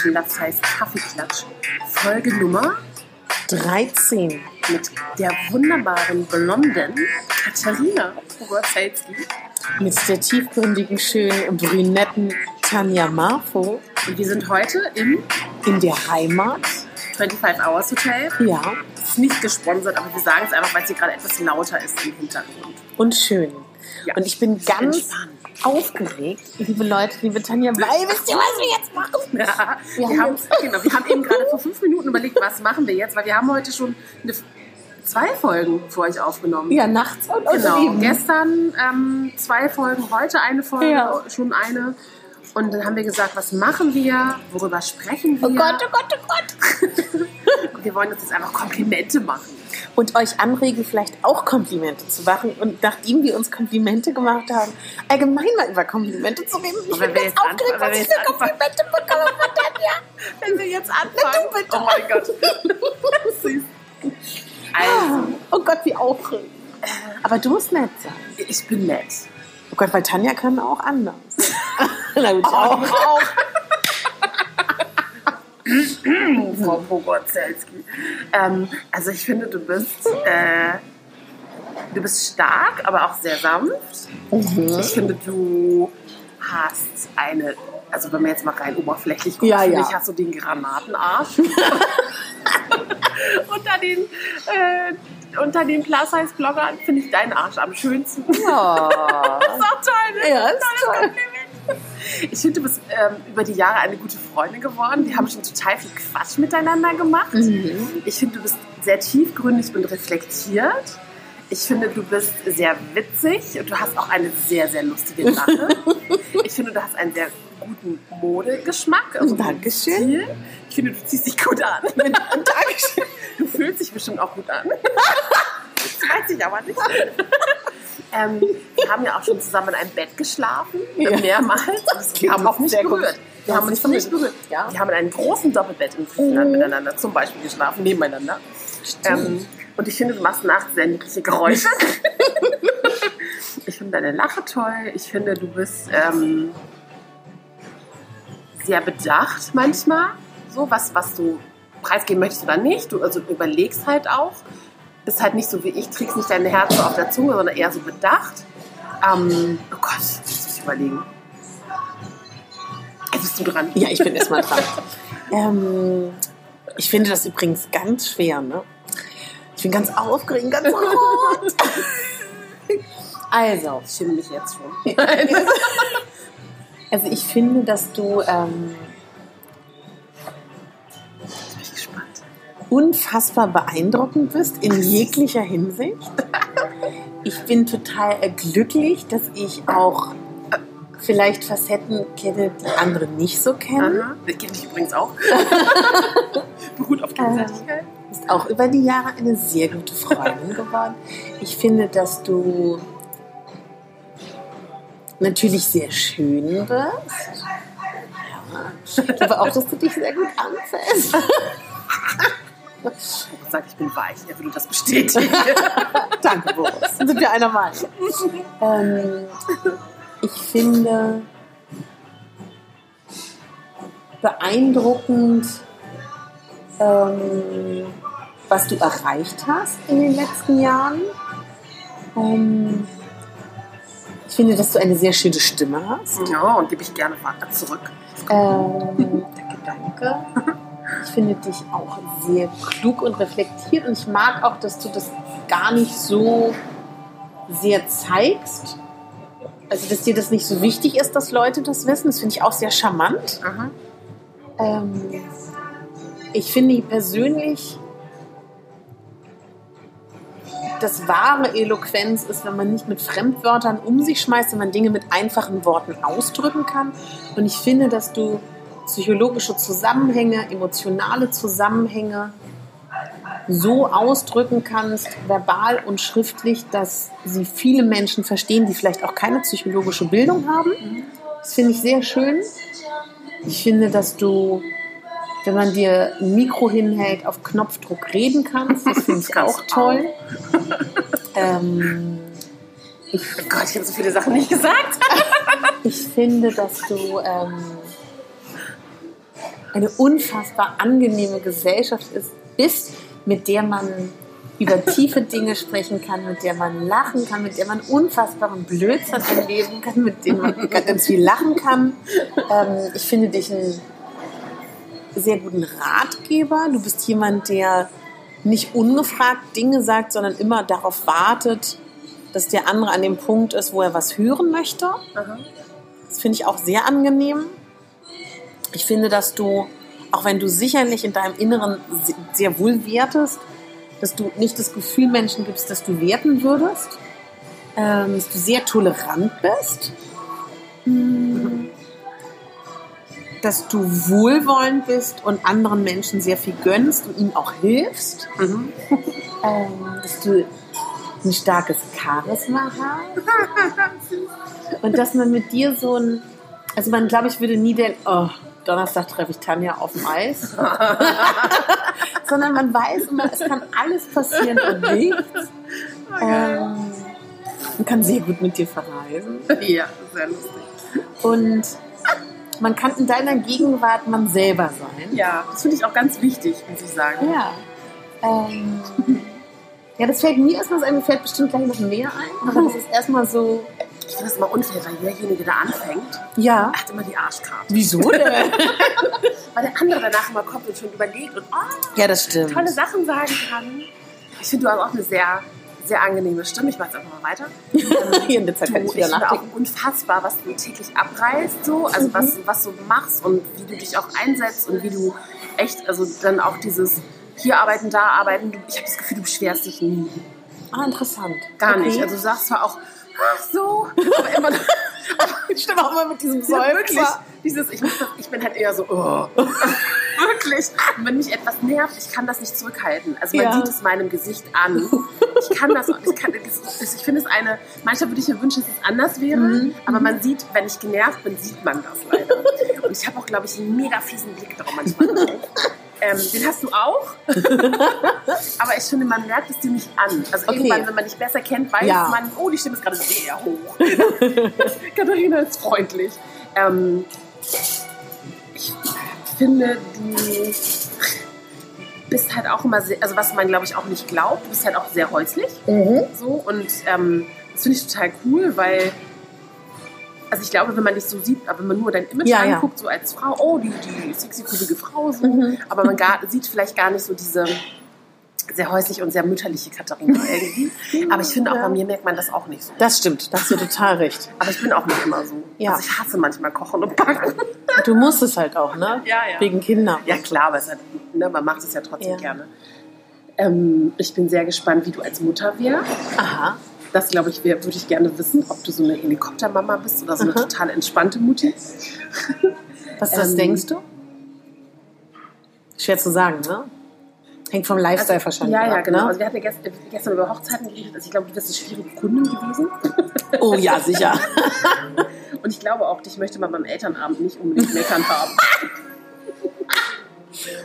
Plus Size Kaffeeklatsch. Folge Nummer 13. mit der wunderbaren blonden Katharina Pogozelski. Mit der tiefgründigen, schönen, brünetten Tanja Marfo Und wir sind heute im in der Heimat. 25 Hours Hotel. Ja, Ist nicht gesponsert, aber wir sagen es einfach, weil es hier gerade etwas lauter ist im Hintergrund. und schön. Ja. Und ich bin ganz Entspannt. aufgeregt. Liebe Leute, liebe Tanja, weil wisst ihr, was wir jetzt machen? Ja, wir, Wir haben genau, wir haben eben gerade vor fünf Minuten überlegt, was machen wir jetzt, weil wir haben heute schon eine, zwei Folgen für euch aufgenommen. Ja, nachts und Genau, gestern ähm, zwei Folgen, heute eine Folge, Ja. schon eine. Und dann haben wir gesagt, was machen wir, worüber sprechen wir? Oh Gott, oh Gott, oh Gott. Wir wollen uns jetzt einfach Komplimente machen. Und euch anregen, vielleicht auch Komplimente zu machen. Und nachdem wir uns Komplimente gemacht haben, allgemein mal über Komplimente zu reden. Ich bin ganz jetzt aufgeregt, was wir ich für Komplimente bekomme von Tanja. Wenn wir jetzt anfangen. du bitte. Oh mein Gott. Süß. Also, Oh Gott, wie aufregend. Aber du musst nett sein. ich bin nett. Oh Gott, weil Tanja kann auch anders. Na gut, auch. auch. Frau Pogorzelski. Ähm, also ich finde, du bist, äh, du bist stark, aber auch sehr sanft. Mhm. Ich finde, du hast eine, also wenn man jetzt mal rein oberflächlich guckt, Ja, finde ja. ich, hast du den Granatenarsch. unter den, äh, unter den Plus-Size-Bloggern finde ich deinen Arsch am schönsten. Ja. Das ist auch toll, ne? Ja, ist Tolles toll. Kompliment. Ich finde, du bist ähm, über die Jahre eine gute Freundin geworden. Wir haben schon total viel Quatsch miteinander gemacht. Mhm. Ich finde, du bist sehr tiefgründig und reflektiert. Ich finde, du bist sehr witzig und du hast auch eine sehr, sehr lustige Lache. ich finde, du hast einen sehr guten Modegeschmack. Also Dankeschön. Stil. Ich finde, du ziehst dich gut an. Dankeschön. Du fühlst dich bestimmt auch gut an. Das weiß ich aber nicht. Ähm, wir haben ja auch schon zusammen in einem Bett geschlafen, Ja. mehrmals. Also wir haben auch uns nicht berührt. Wir haben uns nicht berührt. Ja. Wir haben in einem großen Doppelbett in Griechenland Mhm. miteinander zum Beispiel geschlafen, nebeneinander. Ähm, und ich finde, du machst nachts sehr niedliche Geräusche. ich finde deine Lache toll. Ich finde, du bist ähm, sehr bedacht manchmal. So, was, was du preisgeben möchtest oder nicht. Du also überlegst halt auch. Bist halt nicht so wie ich, trägst nicht dein Herz so auf der Zunge, sondern eher so bedacht. Ähm, oh Gott, jetzt muss ich überlegen. Jetzt bist du dran. Ja, ich bin erstmal dran. ähm, ich finde das übrigens ganz schwer, ne? Ich bin ganz aufgeregt, ganz rot. also, Ich schäme mich jetzt schon. also ich finde, dass du ähm, unfassbar beeindruckend bist in jeglicher Hinsicht. Ich bin total äh, glücklich, dass ich auch äh, vielleicht Facetten kenne, die andere nicht so kennen. Aha. Das kenne ich übrigens auch. Beruht auf Gegenseitigkeit. bist auch über die Jahre eine sehr gute Freundin geworden. Ich finde, dass du natürlich sehr schön bist. Ja. Ich glaube auch, dass du dich sehr gut anfällst. Ich sag, ich bin weich. Er würde das bestätigen. Danke, Boris. Sind wir einer Meinung. Ähm, ich finde beeindruckend, ähm, was du erreicht hast in den letzten Jahren. Ähm, ich finde, dass du eine sehr schöne Stimme hast. ja, und gebe ich gerne weiter zurück. Ähm, danke, danke. Ich finde dich auch sehr klug und reflektiert und ich mag auch, dass du das gar nicht so sehr zeigst. Also, dass dir das nicht so wichtig ist, dass Leute das wissen. Das finde ich auch sehr charmant. Ähm, ich finde persönlich, dass wahre Eloquenz ist, wenn man nicht mit Fremdwörtern um sich schmeißt, wenn man Dinge mit einfachen Worten ausdrücken kann. Und ich finde, dass du psychologische Zusammenhänge, emotionale Zusammenhänge so ausdrücken kannst, verbal und schriftlich, dass sie viele Menschen verstehen, die vielleicht auch keine psychologische Bildung haben. Das finde ich sehr schön. Ich finde, dass du, wenn man dir ein Mikro hinhält, auf Knopfdruck reden kannst. Das finde ich auch toll. Ähm, ich, Oh Gott, ich habe so viele Sachen nicht gesagt. ich finde, dass du ähm, eine unfassbar angenehme Gesellschaft ist, bist, mit der man über tiefe Dinge sprechen kann, mit der man lachen kann, mit der man unfassbaren Blödsinn erleben kann, mit dem man ganz viel lachen kann. Ähm, ich finde dich einen sehr guten Ratgeber. Du bist jemand, der nicht ungefragt Dinge sagt, sondern immer darauf wartet, dass der andere an dem Punkt ist, wo er was hören möchte. Das finde ich auch sehr angenehm. Ich finde, dass du, auch wenn du sicherlich in deinem Inneren se- sehr wohl wertest, dass du nicht das Gefühl Menschen gibst, dass du werten würdest, ähm, dass du sehr tolerant bist, Mm. dass du wohlwollend bist und anderen Menschen sehr viel gönnst und ihnen auch hilfst, Mhm. ähm, dass du ein starkes Charisma hast und dass man mit dir so ein, also man glaube ich würde nie den, oh, Donnerstag treffe ich Tanja auf dem Eis, sondern man weiß immer, es kann alles passieren und nichts. Ähm, man kann sehr gut mit dir verreisen Ja, sehr lustig. und man kann in deiner Gegenwart man selber sein. Ja, das finde ich auch ganz wichtig, muss ich sagen. Ja. Ähm, ja, das fällt mir erstmal ein, mir fällt bestimmt gleich noch mehr ein, aber das ist erstmal so, Ich finde das immer unfair, weil derjenige, der anfängt, ja. hat immer die Arschkarte. Wieso denn? Weil der andere danach immer kommt und schon überlegt und oh, ja, das stimmt. tolle Sachen sagen kann. Ich finde, du hast auch eine sehr, sehr angenehme Stimme. Ich mache jetzt einfach mal weiter. Zeit Du, kann ich wieder auch unfassbar, was du täglich abreißt, so, also Mhm. was, was du machst und wie du dich auch einsetzt und wie du echt, also dann auch dieses hier arbeiten, da arbeiten. Ich habe das Gefühl, du beschwerst dich nie. Ah, interessant. Gar Okay. nicht. Also du sagst zwar auch, so, aber immer ich stimme auch immer mit diesem Ja, wirklich. Seufzer. Dieses, ich, das, ich bin halt eher so, oh. wirklich. Und wenn mich etwas nervt, ich kann das nicht zurückhalten. Also man Ja. sieht es meinem Gesicht an. Ich kann das, ich, kann, das ich finde es eine, manchmal würde ich mir wünschen, dass es anders wäre, Mhm. aber man sieht, wenn ich genervt bin, sieht man das leider. Und ich habe auch, glaube ich, einen mega fiesen Blick drauf manchmal. Ähm, den hast du auch. Aber ich finde, man merkt es dir nicht an. Also Okay. irgendwann, wenn man dich besser kennt, weiß Ja. man, oh, die Stimme ist gerade sehr hoch. Katharina ist freundlich. Ähm, ich finde, du bist halt auch immer sehr, also was man glaube ich auch nicht glaubt, du bist halt auch sehr häuslich. So und ähm, das finde ich total cool, weil also ich glaube, wenn man dich so sieht, aber wenn man nur dein Image Ja, ja. anguckt, so als Frau, oh, die, die sexy, coole Frau, so, Mhm. aber man gar, sieht vielleicht gar nicht so diese sehr häusliche und sehr mütterliche Katharina irgendwie. Aber ich finde auch Ja. bei mir merkt man das auch nicht so. Das stimmt, da hast du total recht. Aber ich bin auch nicht immer so. Ja. Also ich hasse manchmal Kochen und Backen. Du musst es halt auch, ne? Ja, ja. Wegen Kindern. Ja klar, aber es hat, ne, man macht es ja trotzdem Ja. gerne. Ähm, ich bin sehr gespannt, wie du als Mutter wärst. Aha. Das, glaube ich, würde ich gerne wissen, ob du so eine Helikoptermama bist oder so eine Aha. total entspannte Mutti. Was, was Ähm, denkst du? Schwer zu sagen, ne? Hängt vom Lifestyle wahrscheinlich Ja, ja, ab, genau. Ne? Also wir hatten ja gestern, gestern über Hochzeiten geredet. Also ich glaube, du bist eine schwierige Kundin gewesen. Oh ja, sicher. Und ich glaube auch, dich möchte man beim Elternabend nicht unbedingt meckern haben.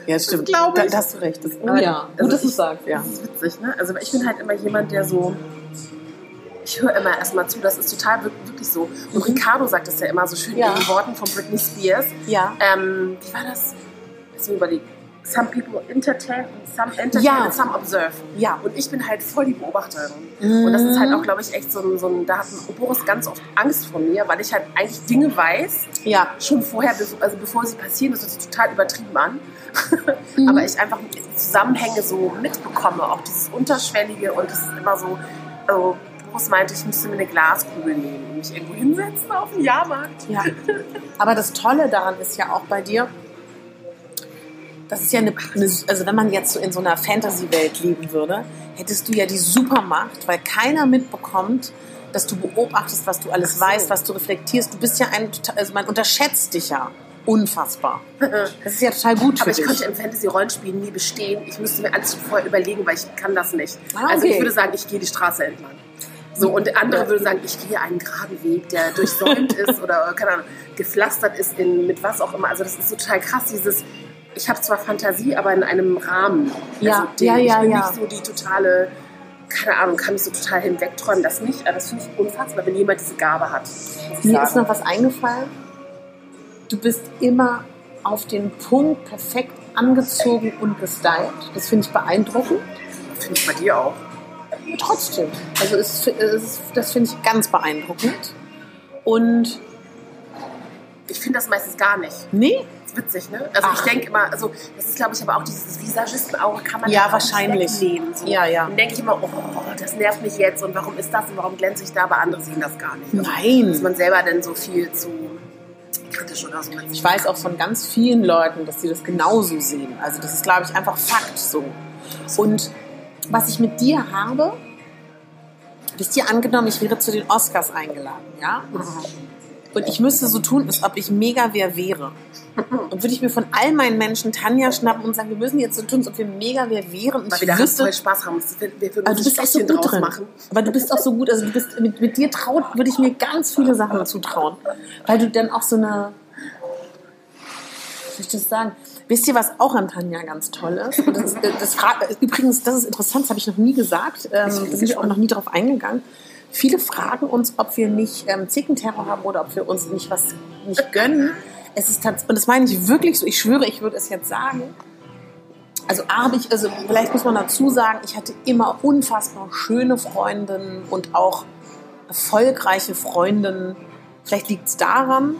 Ja, stimmt. glaube ich. Da, da hast du recht. Das, oh ja, also gut, dass du sagst, ja. Das ist witzig, ne? Also ich bin halt immer jemand, der so. Ich höre immer erstmal zu, das ist total wir- wirklich so. Und Ricardo sagt das ja immer so schön Ja. in den Worten von Britney Spears. Ja. Ähm, wie war das? Lass mich überlegen. Some people entertain, some entertain Ja. and some observe. Ja. Und ich bin halt voll die Beobachterin. Mhm. Und das ist halt auch, glaube ich, echt so ein, so ein, da hat Boris ganz oft Angst vor mir, weil ich halt eigentlich Dinge weiß, Ja. schon vorher, also bevor sie passieren, das hört sich total übertrieben an. Mhm. Aber ich einfach die Zusammenhänge so mitbekomme, auch dieses Unterschwellige und es ist immer so, also Boris meinte, ich müsste mir eine Glaskugel nehmen und mich irgendwo hinsetzen auf den Jahrmarkt. Ja. Aber das Tolle daran ist ja auch bei dir, das ist ja eine, also wenn man jetzt so in so einer Fantasy-Welt leben würde, hättest du ja die Supermacht, weil keiner mitbekommt, dass du beobachtest, was du alles so. weißt, was du reflektierst. Du bist ja ein, total- also man unterschätzt dich ja unfassbar. Das ist ja total gut Aber für ich dich. konnte im Fantasy-Rollenspiel nie bestehen. Ich müsste mir alles vorher überlegen, weil ich kann das nicht. Ah, Also ich okay. würde sagen, ich gehe die Straße entlang. So, und der andere würde sagen, ich gehe einen geraden Weg, der durchsäumt ist oder, keine Ahnung, gepflastert ist in, mit was auch immer. Also das ist total krass, dieses, ich habe zwar Fantasie, aber in einem Rahmen. Ja, also den, ja, ja, Ich bin ja. nicht so die totale, keine Ahnung, kann mich so total hinwegträumen, das nicht. Aber das finde ich unfassbar, wenn jemand diese Gabe hat. Mir sagen. ist noch was eingefallen. Du bist immer auf den Punkt perfekt angezogen und gestylt. Das finde ich beeindruckend. Finde ich bei dir auch. Trotzdem. Also es, es, das finde ich ganz beeindruckend. Und Ich finde das meistens gar nicht. nee, Das ist witzig, ne? Also Ach. ich denke immer, also das ist glaube ich aber auch dieses Visagistenauge kann man Ja, wahrscheinlich. wegnehmen. So. Ja, ja. Dann denke ich immer, oh, das nervt mich jetzt und warum ist das und warum glänze ich da, aber andere sehen das gar nicht. Also, Nein. Dass man selber dann so viel zu kritisch oder so ich weiß auch von ganz vielen Leuten, dass sie das genauso sehen. Also das ist, glaube ich, einfach Fakt so. Und was ich mit dir habe, wisst ihr, angenommen, ich wäre zu den Oscars eingeladen, ja? Und ich müsste so tun, als ob ich mega wer wäre. Und würde ich mir von all meinen Menschen Tanja schnappen und sagen, wir müssen jetzt so tun, als ob wir mega wer wären. Und Weil wir da wüsste, voll Spaß haben. Wir, würden aber du bist auch so gut drin. machen. Aber du bist auch so gut. Also du bist mit, mit dir traut, würde ich mir ganz viele Sachen zutrauen, weil du dann auch so eine, wie soll ich das sagen? Wisst ihr, was auch an Tanja ganz toll ist? Das das fra- übrigens, das ist interessant, das habe ich noch nie gesagt. Ähm, da bin ich auch noch nie drauf eingegangen. Viele fragen uns, ob wir nicht ähm, Zickenterror haben oder ob wir uns nicht was nicht gönnen. Es ist und das meine ich wirklich so. Ich schwöre, ich würde es jetzt sagen. Also habe ich, also vielleicht muss man dazu sagen, ich hatte immer unfassbar schöne Freundinnen und auch erfolgreiche Freundinnen. Vielleicht liegt es daran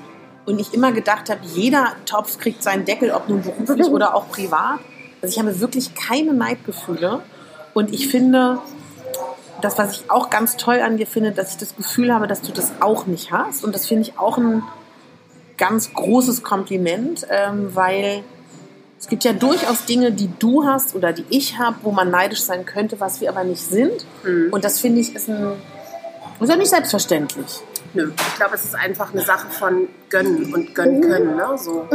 und ich immer gedacht habe, jeder Topf kriegt seinen Deckel, ob nun beruflich oder auch privat. Also ich habe wirklich keine Neidgefühle und ich finde, das, was ich auch ganz toll an dir finde, dass ich das Gefühl habe, dass du das auch nicht hast und das finde ich auch ein ganz großes Kompliment, ähm, weil es gibt ja durchaus Dinge, die du hast oder die ich habe, wo man neidisch sein könnte, was wir aber nicht sind. Mhm. Und das finde ich ist ein ist ja nicht selbstverständlich. Nö, ich glaube, es ist einfach eine Sache von gönnen und gönnen können, ne? So.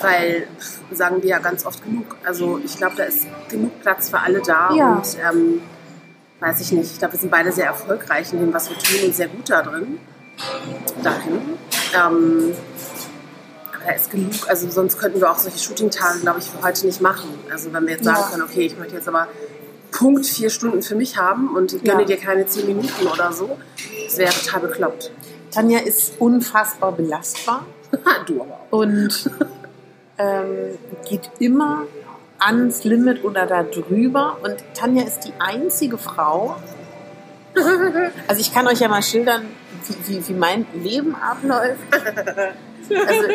Weil, pff, sagen wir ja ganz oft genug. Also ich glaube, da ist genug Platz für alle da Ja. und ähm, weiß ich nicht. Ich glaube, wir sind beide sehr erfolgreich in dem, was wir tun und sehr gut da drin. Dahin. Ähm, aber da ist genug, also sonst könnten wir auch solche Shooting-Tage, glaube ich, für heute nicht machen. Also wenn wir jetzt sagen Ja. können, okay, ich möchte jetzt aber Punkt vier Stunden für mich haben und gönne Ja. dir keine zehn Minuten oder so, das wäre total bekloppt. Tanja ist unfassbar belastbar du aber auch. und ähm, geht immer ans Limit oder da drüber. Und Tanja ist die einzige Frau. Also ich kann euch ja mal schildern, wie, wie, wie mein Leben abläuft. Also,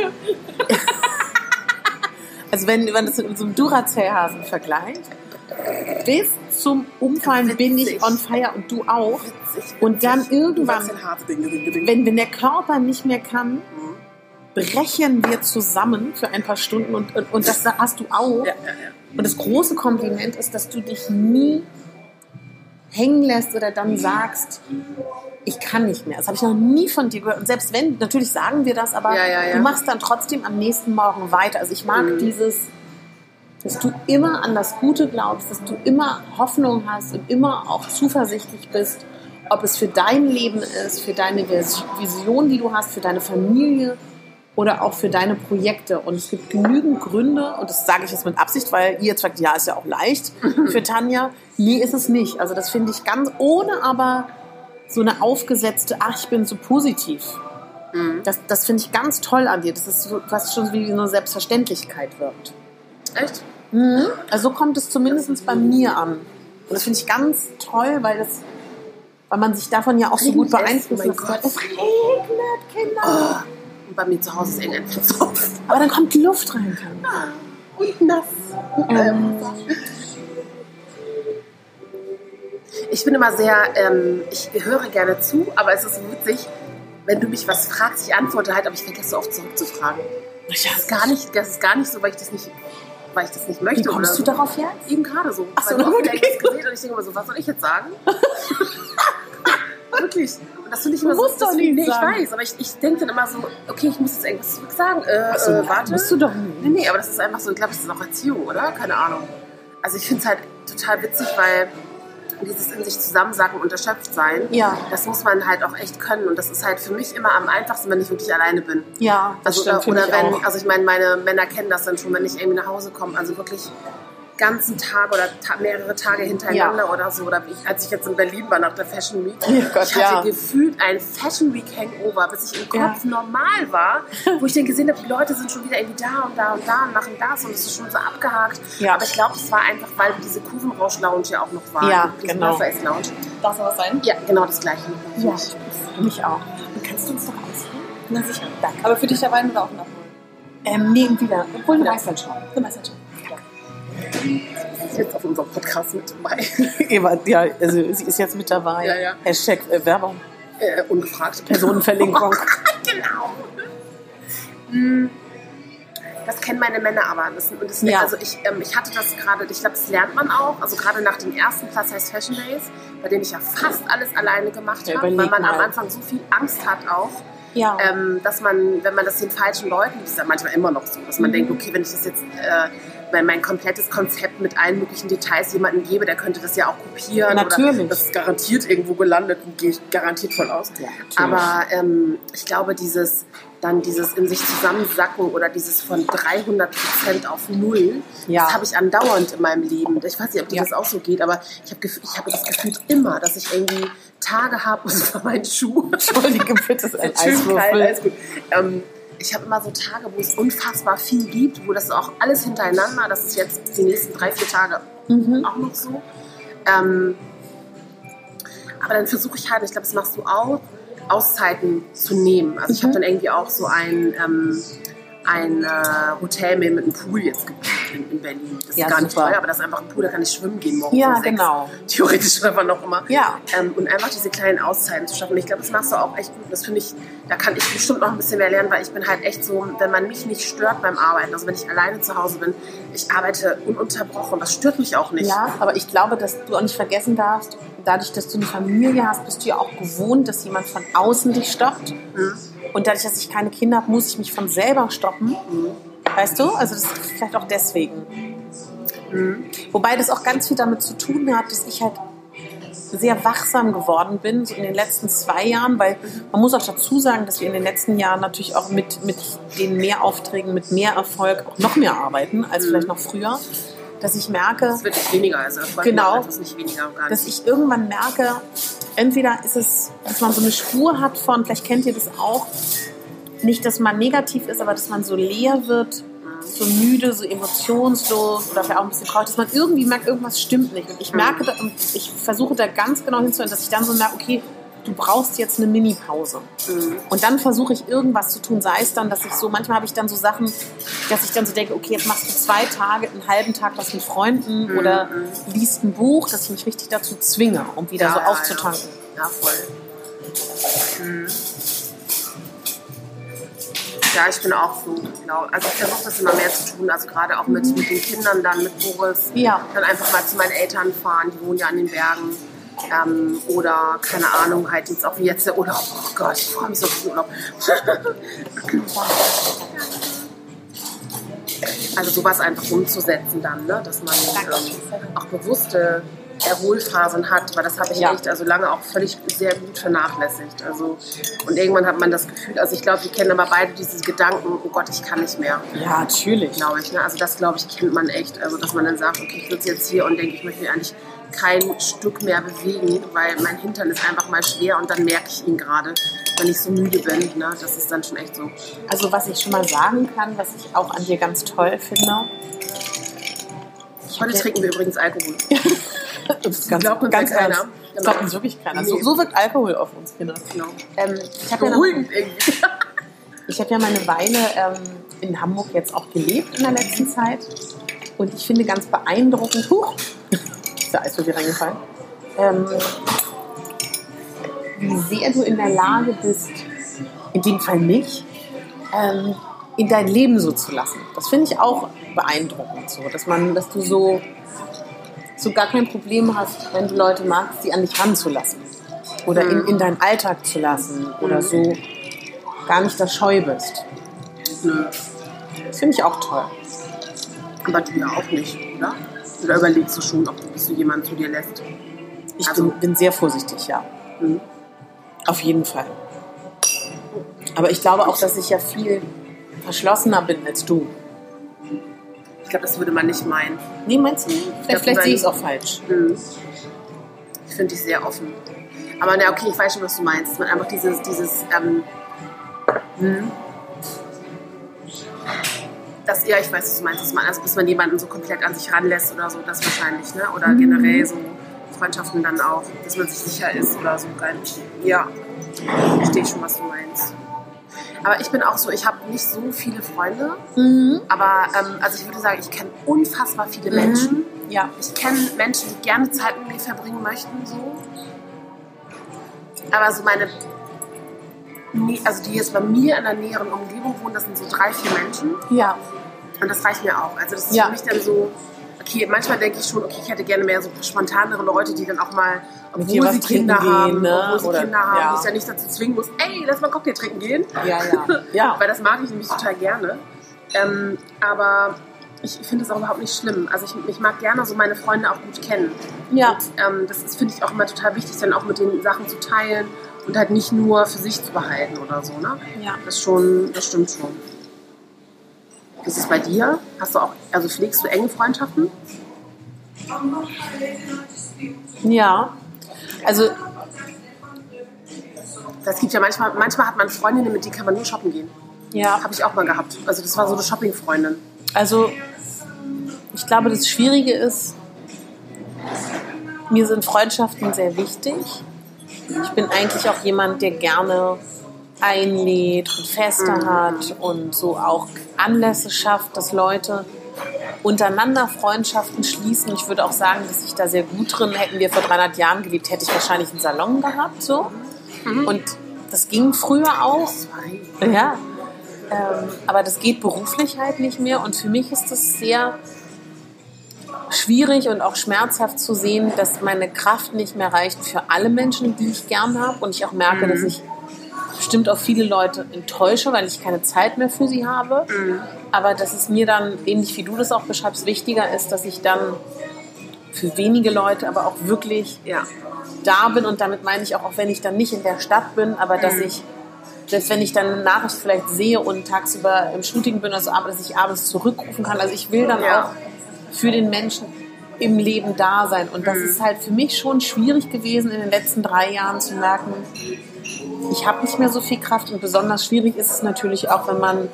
also wenn man das mit so einem Duracell-Hasen vergleicht, bis zum Umfallen bin ich on fire und du auch. Und dann irgendwann-. Wenn, wenn der Körper nicht mehr kann, brechen wir zusammen für ein paar Stunden und, und, und das hast du auch. Und das große Kompliment ist, dass du dich nie hängen lässt oder dann sagst, ich kann nicht mehr. Das habe ich noch nie von dir gehört. Und selbst wenn, natürlich sagen wir das, aber Ja, ja, ja. du machst dann trotzdem am nächsten Morgen weiter. Also ich mag Mhm. dieses, dass du immer an das Gute glaubst, dass du immer Hoffnung hast und immer auch zuversichtlich bist, ob es für dein Leben ist, für deine Vis- Vision, die du hast, für deine Familie oder auch für deine Projekte. Und es gibt genügend Gründe, und das sage ich jetzt mit Absicht, weil ihr jetzt sagt, ja, ist ja auch leicht für Tanja. Nee, ist es nicht. Also das finde ich ganz, ohne aber so eine aufgesetzte, ach, ich bin so positiv. Mhm. Das, das finde ich ganz toll an dir. Das ist so, was schon wie eine Selbstverständlichkeit wirkt. Echt? Mhm. Also so kommt es zumindest bei mir an. Und das finde ich ganz toll, weil das, weil man sich davon ja auch so gut es? beeinflussen Oh mein. Gott. Es regnet, Kinder. Und bei mir zu Hause ist Fenster auf. Aber dann kommt die Luft rein. Tanja. Und nass. Ähm, Ich bin immer sehr, ähm, ich höre gerne zu, aber es ist witzig, wenn du mich was fragst, ich antworte halt, aber ich vergesse oft zurückzufragen. Das ist gar nicht, das ist gar nicht so, weil ich das nicht, weil ich das nicht möchte. wie kommst oder du so. darauf jetzt? Eben gerade so. Ach so, Weil gut, irgendwas gesehen und ich denke immer so, was soll ich jetzt sagen? Wirklich. Und das finde ich immer Du so. musst doch nichts nee, ich weiß, aber ich, ich denke dann immer so, okay, ich muss jetzt irgendwas zurück sagen. Äh, Ach so, äh, warte. musst du doch Nee, nicht. nee, aber das ist einfach so, ich glaube, das ist auch Erziehung, oder? Keine Ahnung. Also ich finde es halt total witzig, weil dieses in sich zusammensacken und erschöpft sein, Ja. das muss man halt auch echt können. Und das ist halt für mich immer am einfachsten, wenn ich wirklich alleine bin. Ja, das Also, stimmt, oder, oder wenn, auch. also ich meine, meine Männer kennen das dann schon, wenn ich irgendwie nach Hause komme. Also wirklich ganzen Tage oder ta mehrere Tage hintereinander oder so. Oder ich, als ich jetzt in Berlin war nach der Fashion Week, Oh Gott, ich hatte ja. gefühlt ein Fashion Week Hangover, bis ich im Ja. Kopf normal war, wo ich dann gesehen habe, die Leute sind schon wieder irgendwie da und da und da und machen das und es ist schon so abgehakt. Ja. Aber ich glaube, es war einfach, weil diese Kurvenrausch-Lounge ja auch noch war. Ja, genau. Lounge. Darf noch was sein? Ja, genau das gleiche. Ja, für mich auch. Und kannst du uns doch ausführen? Na sicher. Danke. Aber für dich der Wein oder auch ein Abholen? Ähm, nee, wieder. Obwohl, du Ja. weißt schon. Du ja schon. Ist jetzt auf unserem Podcast mit dabei. Eva, ja, also sie ist jetzt mit dabei. Ja, ja. Hashtag äh, Werbung. äh, ungefragt. Personenverlinkung. genau. Hm, Das kennen meine Männer aber. Das, und das, Ja. Also ich, ähm, ich hatte das gerade, ich glaube, das lernt man auch. Also gerade nach dem ersten Plus Size Fashion Days, bei dem ich ja fast alles alleine gemacht Ja, habe, weil man am mal. Anfang so viel Angst hat auch, Ja. ähm, dass man, wenn man das den falschen Leuten, das ist ja manchmal immer noch so, dass man Mhm. denkt, okay, wenn ich das jetzt, äh, weil mein komplettes Konzept mit allen möglichen Details jemandem gebe, der könnte das ja auch kopieren. Natürlich. Oder das ist garantiert irgendwo gelandet und gehe ich garantiert von aus. Ja. Aber ähm, ich glaube, dieses dann dieses in sich zusammensacken oder dieses von 300 Prozent auf Null, Ja. das habe ich andauernd in meinem Leben. Ich weiß nicht, ob dir Ja. das auch so geht, aber ich habe ich habe das Gefühl immer, dass ich irgendwie Tage habe, und das war mein Schuh. Entschuldige bitte, das ist ein Eiswürfel. alles gut. Ähm, ich habe immer so Tage, wo es unfassbar viel gibt, wo das auch alles hintereinander, das ist jetzt die nächsten drei, vier Tage Mhm. auch noch so. Ähm, aber dann versuche ich halt, ich glaube, das machst du auch, Auszeiten zu nehmen. Also ich habe Mhm. dann irgendwie auch so ein, ähm, ein äh, Hotel mit einem Pool jetzt gebucht in, in Berlin. Das Ja, ist gar nicht super. teuer, aber das ist einfach ein Pool, da kann ich schwimmen gehen morgens Ja, um sechs. genau. Theoretisch einfach noch immer. Ja. Ähm, und einfach diese kleinen Auszeiten zu schaffen. Und ich glaube, das machst du auch echt gut. Das finde ich, da kann ich bestimmt noch ein bisschen mehr lernen, weil ich bin halt echt so, wenn man mich nicht stört beim Arbeiten, also wenn ich alleine zu Hause bin, ich arbeite ununterbrochen. Das stört mich auch nicht. Ja, aber ich glaube, dass du auch nicht vergessen darfst, dadurch, dass du eine Familie hast, bist du ja auch gewohnt, dass jemand von außen dich stoppt. Mhm. Und dadurch, dass ich keine Kinder habe, muss ich mich von selber stoppen. Weißt du? Also das ist vielleicht auch deswegen. Mhm. Wobei das auch ganz viel damit zu tun hat, dass ich halt sehr wachsam geworden bin, so in den letzten zwei Jahren, weil man muss auch dazu sagen, dass wir in den letzten Jahren natürlich auch mit, mit den Mehraufträgen, mit mehr Erfolg auch noch mehr arbeiten als vielleicht noch früher, dass ich merke, Es wird nicht weniger, also Erfolg Genau. etwas nicht weniger. Gar dass nicht. ich irgendwann merke, entweder ist es, dass man so eine Spur hat von, vielleicht kennt ihr das auch, nicht, dass man negativ ist, aber dass man so leer wird, so müde, so emotionslos oder vielleicht auch ein bisschen traurig, dass man irgendwie merkt, irgendwas stimmt nicht. Und ich merke, da, und ich versuche da ganz genau hinzuhören, dass ich dann so merke, okay, du brauchst jetzt eine Mini-Pause. Mhm. Und dann versuche ich irgendwas zu tun, sei es dann, dass ich so, manchmal habe ich dann so Sachen, dass ich dann so denke, okay, jetzt machst du zwei Tage, einen halben Tag was mit Freunden Mhm. oder liest ein Buch, dass ich mich richtig dazu zwinge, um wieder Ja, so ja, aufzutanken. Ja, voll. Mhm. Ja, ich bin auch so, genau. Also ich versuche das immer mehr zu tun, also gerade auch mit, mit den Kindern dann, mit Boris. Ja. Dann einfach mal zu meinen Eltern fahren, die wohnen ja an den Bergen. Ähm, oder, keine Ahnung, halt jetzt auch wie jetzt der Urlaub. Oh Gott, ich freue mich so auf den Urlaub. also sowas einfach umzusetzen dann, ne? dass man ähm, auch bewusste Erholphasen hat, weil das habe ich Ja. echt also lange auch völlig sehr gut vernachlässigt. Also und irgendwann hat man das Gefühl, also ich glaube, wir kennen aber beide diese Gedanken, oh Gott, ich kann nicht mehr, Ja, natürlich. glaube ich. Ne? Also das glaube ich kennt man echt, also dass man dann sagt, okay, ich sitze jetzt hier und denke, ich möchte mich eigentlich kein Stück mehr bewegen, weil mein Hintern ist einfach mal schwer und dann merke ich ihn gerade, wenn ich so müde bin. Ne? Das ist dann schon echt so. Also was ich schon mal sagen kann, was ich auch an dir ganz toll finde, Heute trinken wir übrigens Alkohol. das ist ganz, glaubt uns ganz ja keiner. Das glaubt uns wirklich keiner. So, Nee. so wirkt Alkohol auf uns Kinder. Genau. Ähm, ich habe ja, noch- ich hab ja mal eine Weile ähm, in Hamburg jetzt auch gelebt in der letzten Zeit. Und ich finde ganz beeindruckend, huch, ist der Eiswürfel reingefallen, ähm, wie sehr du in der Lage bist, in dem Fall mich, ähm, in dein Leben so zu lassen. Das finde ich auch beeindruckend, so, dass man, dass du so, so gar kein Problem hast, wenn du Leute magst, die an dich ranzulassen oder in, in deinen Alltag zu lassen oder so gar nicht da scheu bist. Nö. Das finde ich auch toll. Aber du ja auch nicht, oder? Oder überlegst du schon, ob du, jemanden zu dir lässt? Ich Also- bin, bin sehr vorsichtig, ja. Mhm. Auf jeden Fall. Aber ich glaube auch, dass ich ja viel verschlossener bin als du. Ich glaube, das würde man nicht meinen. Nee, meinst du nicht? Vielleicht, vielleicht sehe ich es auch falsch. Hm. Ich finde dich sehr offen. Aber na, okay, ich weiß schon, was du meinst. Dass man einfach dieses, dieses, ähm, hm. Das, ja, ich weiß, was du meinst, dass man, also bis man jemanden so komplett an sich ranlässt oder so, das wahrscheinlich, ne? Oder generell so Freundschaften dann auch, dass man sich sicher ist oder so. Ja, verstehe schon, was du meinst. Aber ich bin auch so, ich habe nicht so viele Freunde, Mhm. aber ähm, also ich würde sagen, ich kenne unfassbar viele Menschen. Ja. Ich kenne Menschen, die gerne Zeit mit mir verbringen möchten, so. Aber so meine, also die jetzt bei mir in der näheren Umgebung wohnen, das sind so drei, vier Menschen. Ja. Und das reicht mir auch. Also das ist Ja. für mich dann so, okay, manchmal denke ich schon, okay, ich hätte gerne mehr so spontanere Leute, die dann auch mal, obwohl sie Kinder trinken haben, gehen, ne? obwohl sie Oder- Kinder haben, ja. ich ja nicht dazu zwingen muss, ey, lass mal Cocktail trinken gehen. Ja, ja. Ja. Weil das mag ich nämlich total gerne. Ähm, aber ich finde es auch überhaupt nicht schlimm. Also ich, ich mag gerne so meine Freunde auch gut kennen. Ja. Und ähm, das finde ich, auch immer total wichtig, dann auch mit den Sachen zu teilen und halt nicht nur für sich zu behalten oder so. Ne? Ja. Das schon, das stimmt schon. Wie ist es bei dir? Hast du auch, also pflegst du enge Freundschaften? Ja. Also, Das gibt ja manchmal, manchmal hat man Freundinnen, mit denen kann man nur shoppen gehen. ja. Habe ich auch mal gehabt. Also das war so eine Shopping-Freundin. Also, ich glaube, das Schwierige ist, mir sind Freundschaften sehr wichtig. Ich bin eigentlich auch jemand, der gerne einlädt und Feste hat und so auch Anlässe schafft, dass Leute untereinander Freundschaften schließen. Ich würde auch sagen, dass ich da sehr gut drin, hätten wir vor 300 Jahren gelebt, hätte ich wahrscheinlich einen Salon gehabt. So. Und das ging früher auch. Ja. Ähm, aber das geht beruflich halt nicht mehr. Und für mich ist es sehr schwierig und auch schmerzhaft zu sehen, dass meine Kraft nicht mehr reicht für alle Menschen, die ich gern habe. Und ich auch merke, dass ich bestimmt auch viele Leute enttäusche, weil ich keine Zeit mehr für sie habe. Aber dass es mir dann, ähnlich wie du das auch beschreibst, wichtiger ist, dass ich dann für wenige Leute, aber auch wirklich Ja. da bin und damit meine ich auch, auch wenn ich dann nicht in der Stadt bin, aber dass ich, selbst wenn ich dann eine Nachricht vielleicht sehe und tagsüber im Shooting bin oder so, aber dass ich abends zurückrufen kann. Also ich will dann Ja. auch für den Menschen im Leben da sein. Und das ist halt für mich schon schwierig gewesen, in den letzten drei Jahren zu merken, ich habe nicht mehr so viel Kraft. Und besonders schwierig ist es natürlich auch, wenn man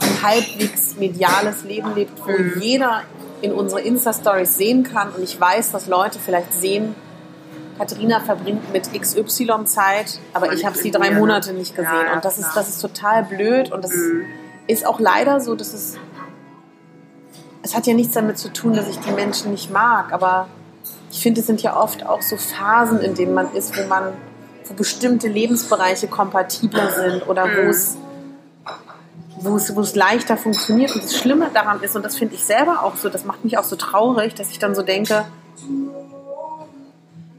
ein halbwegs mediales Leben lebt, wo jeder in unsere Insta-Stories sehen kann. Und ich weiß, dass Leute vielleicht sehen, Katharina verbringt mit XY Zeit, aber ich habe sie drei Monate nicht gesehen. Ja, ja, und das ist, das ist total blöd. Und das ist auch leider so, dass es, es hat ja nichts damit zu tun, dass ich die Menschen nicht mag, aber ich finde, es sind ja oft auch so Phasen, in denen man ist, wo man, wo bestimmte Lebensbereiche kompatibler sind oder wo es wo es, wo es leichter funktioniert. Und das Schlimme daran ist, und das finde ich selber auch so, das macht mich auch so traurig, dass ich dann so denke,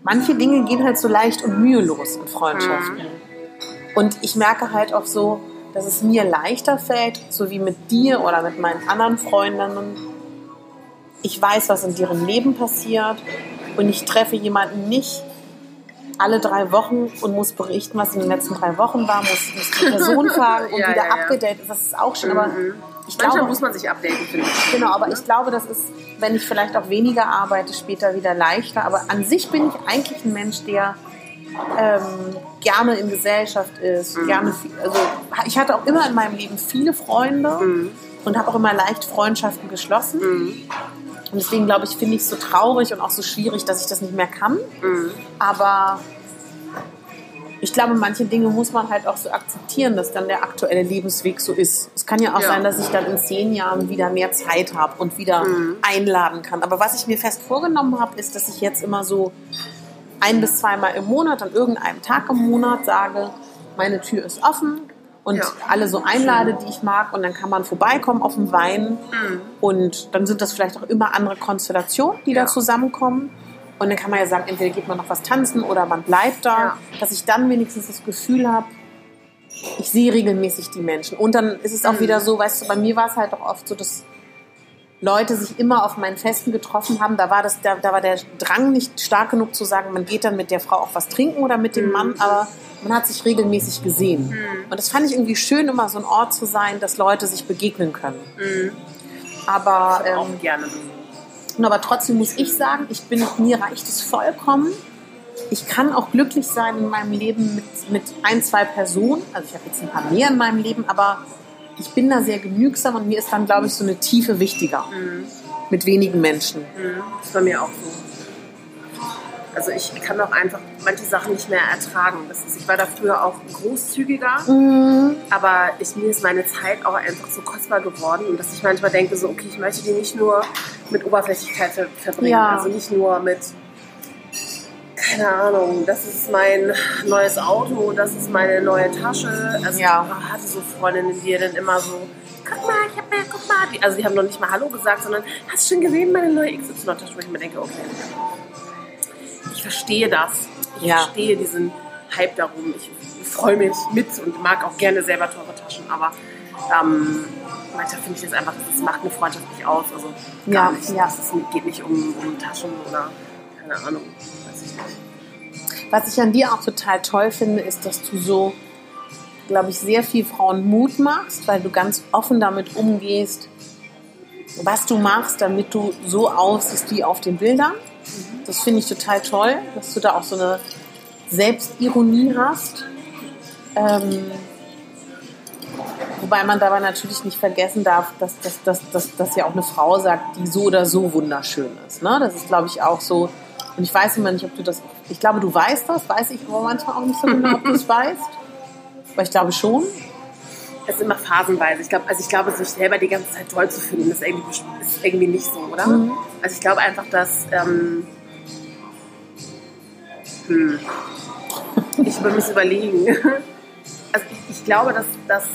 manche Dinge gehen halt so leicht und mühelos in Freundschaften. Und ich merke halt auch so, dass es mir leichter fällt, so wie mit dir oder mit meinen anderen Freundinnen. Ich weiß, was in deren Leben passiert und ich treffe jemanden nicht alle drei Wochen und muss berichten, was in den letzten drei Wochen war, muss, muss die Person fragen und Ja, wieder ja, ja. abgedatet. Das ist auch schon, aber ich Manchmal glaube, muss man sich updaten, finde ich. Genau, aber ich glaube, das ist, wenn ich vielleicht auch weniger arbeite, später wieder leichter. Aber an sich bin ich eigentlich ein Mensch, der ähm, gerne in Gesellschaft ist. Gerne viel, also ich hatte auch immer in meinem Leben viele Freunde und habe auch immer leicht Freundschaften geschlossen. Und deswegen glaube ich, finde ich es so traurig und auch so schwierig, dass ich das nicht mehr kann. Aber ich glaube, manche Dinge muss man halt auch so akzeptieren, dass dann der aktuelle Lebensweg so ist. Es kann ja auch Ja. sein, dass ich dann in zehn Jahren wieder mehr Zeit habe und wieder einladen kann. Aber was ich mir fest vorgenommen habe, ist, dass ich jetzt immer so ein bis zweimal im Monat, an irgendeinem Tag im Monat sage, meine Tür ist offen und Ja. alle so einlade, die ich mag und dann kann man vorbeikommen auf den Wein und dann sind das vielleicht auch immer andere Konstellationen, die Ja. da zusammenkommen und dann kann man ja sagen, entweder geht man noch was tanzen oder man bleibt da, Ja. dass ich dann wenigstens das Gefühl habe, ich sehe regelmäßig die Menschen und dann ist es auch wieder so, weißt du, bei mir war es halt auch oft so, dass Leute sich immer auf meinen Festen getroffen haben, da war, das, da, da war der Drang nicht stark genug zu sagen, man geht dann mit der Frau auch was trinken oder mit dem Mann, aber man hat sich regelmäßig gesehen. Und das fand ich irgendwie schön, immer so ein Ort zu sein, dass Leute sich begegnen können. Aber, auch ähm, gerne. aber trotzdem muss ich sagen, ich bin, mir reicht es vollkommen. Ich kann auch glücklich sein in meinem Leben mit, mit ein, zwei Personen. Also ich habe jetzt ein paar mehr in meinem Leben, aber ich bin da sehr genügsam und mir ist dann, glaube ich, so eine Tiefe wichtiger. Mit wenigen Menschen. Mhm. Das ist bei mir auch so. Also ich kann auch einfach manche Sachen nicht mehr ertragen. Das ist, ich war da früher auch großzügiger, aber ich, mir ist meine Zeit auch einfach so kostbar geworden und dass ich manchmal denke, so okay, ich möchte die nicht nur mit Oberflächlichkeit ver verbringen, Ja. also nicht nur mit keine Ahnung, das ist mein neues Auto, das ist meine neue Tasche. Also Ja. ich hatte so Freundinnen, die dann immer so, guck mal, ich hab mir, guck mal. Die, also die haben noch nicht mal Hallo gesagt, sondern hast du schon gesehen, meine neue XY-Tasche? Wo ich mir denke, okay, ich verstehe das. Ich Ja. verstehe diesen Hype darum. Ich freue mich mit und mag auch gerne selber teure Taschen, aber ähm, manchmal finde ich das einfach, das macht eine Freundschaft nicht aus. Also gar Ja, nicht. ja. Ist, geht nicht um, um Taschen oder keine Ahnung. Was ich an dir auch total toll finde, ist, dass du so, glaube ich, sehr viel Frauen Mut machst, weil du ganz offen damit umgehst, was du machst, damit du so aussiehst wie auf den Bildern. Das finde ich total toll, dass du da auch so eine Selbstironie hast. Ähm, wobei man dabei natürlich nicht vergessen darf, dass, dass, dass, dass, dass ja auch eine Frau sagt, die so oder so wunderschön ist. Ne? Das ist, glaube ich, auch so. Und ich weiß immer nicht, ob du das. Ich glaube, du weißt das, weiß ich aber manchmal auch nicht so genau, ob du es weißt. Aber ich glaube schon. Es ist immer phasenweise. Ich glaube, also ich glaube, sich selber die ganze Zeit toll zu finden, ist irgendwie, ist irgendwie nicht so, oder? Mhm. Also ich glaube einfach, dass ähm, hm, ich mich überlegen. Also ich, ich glaube, dass,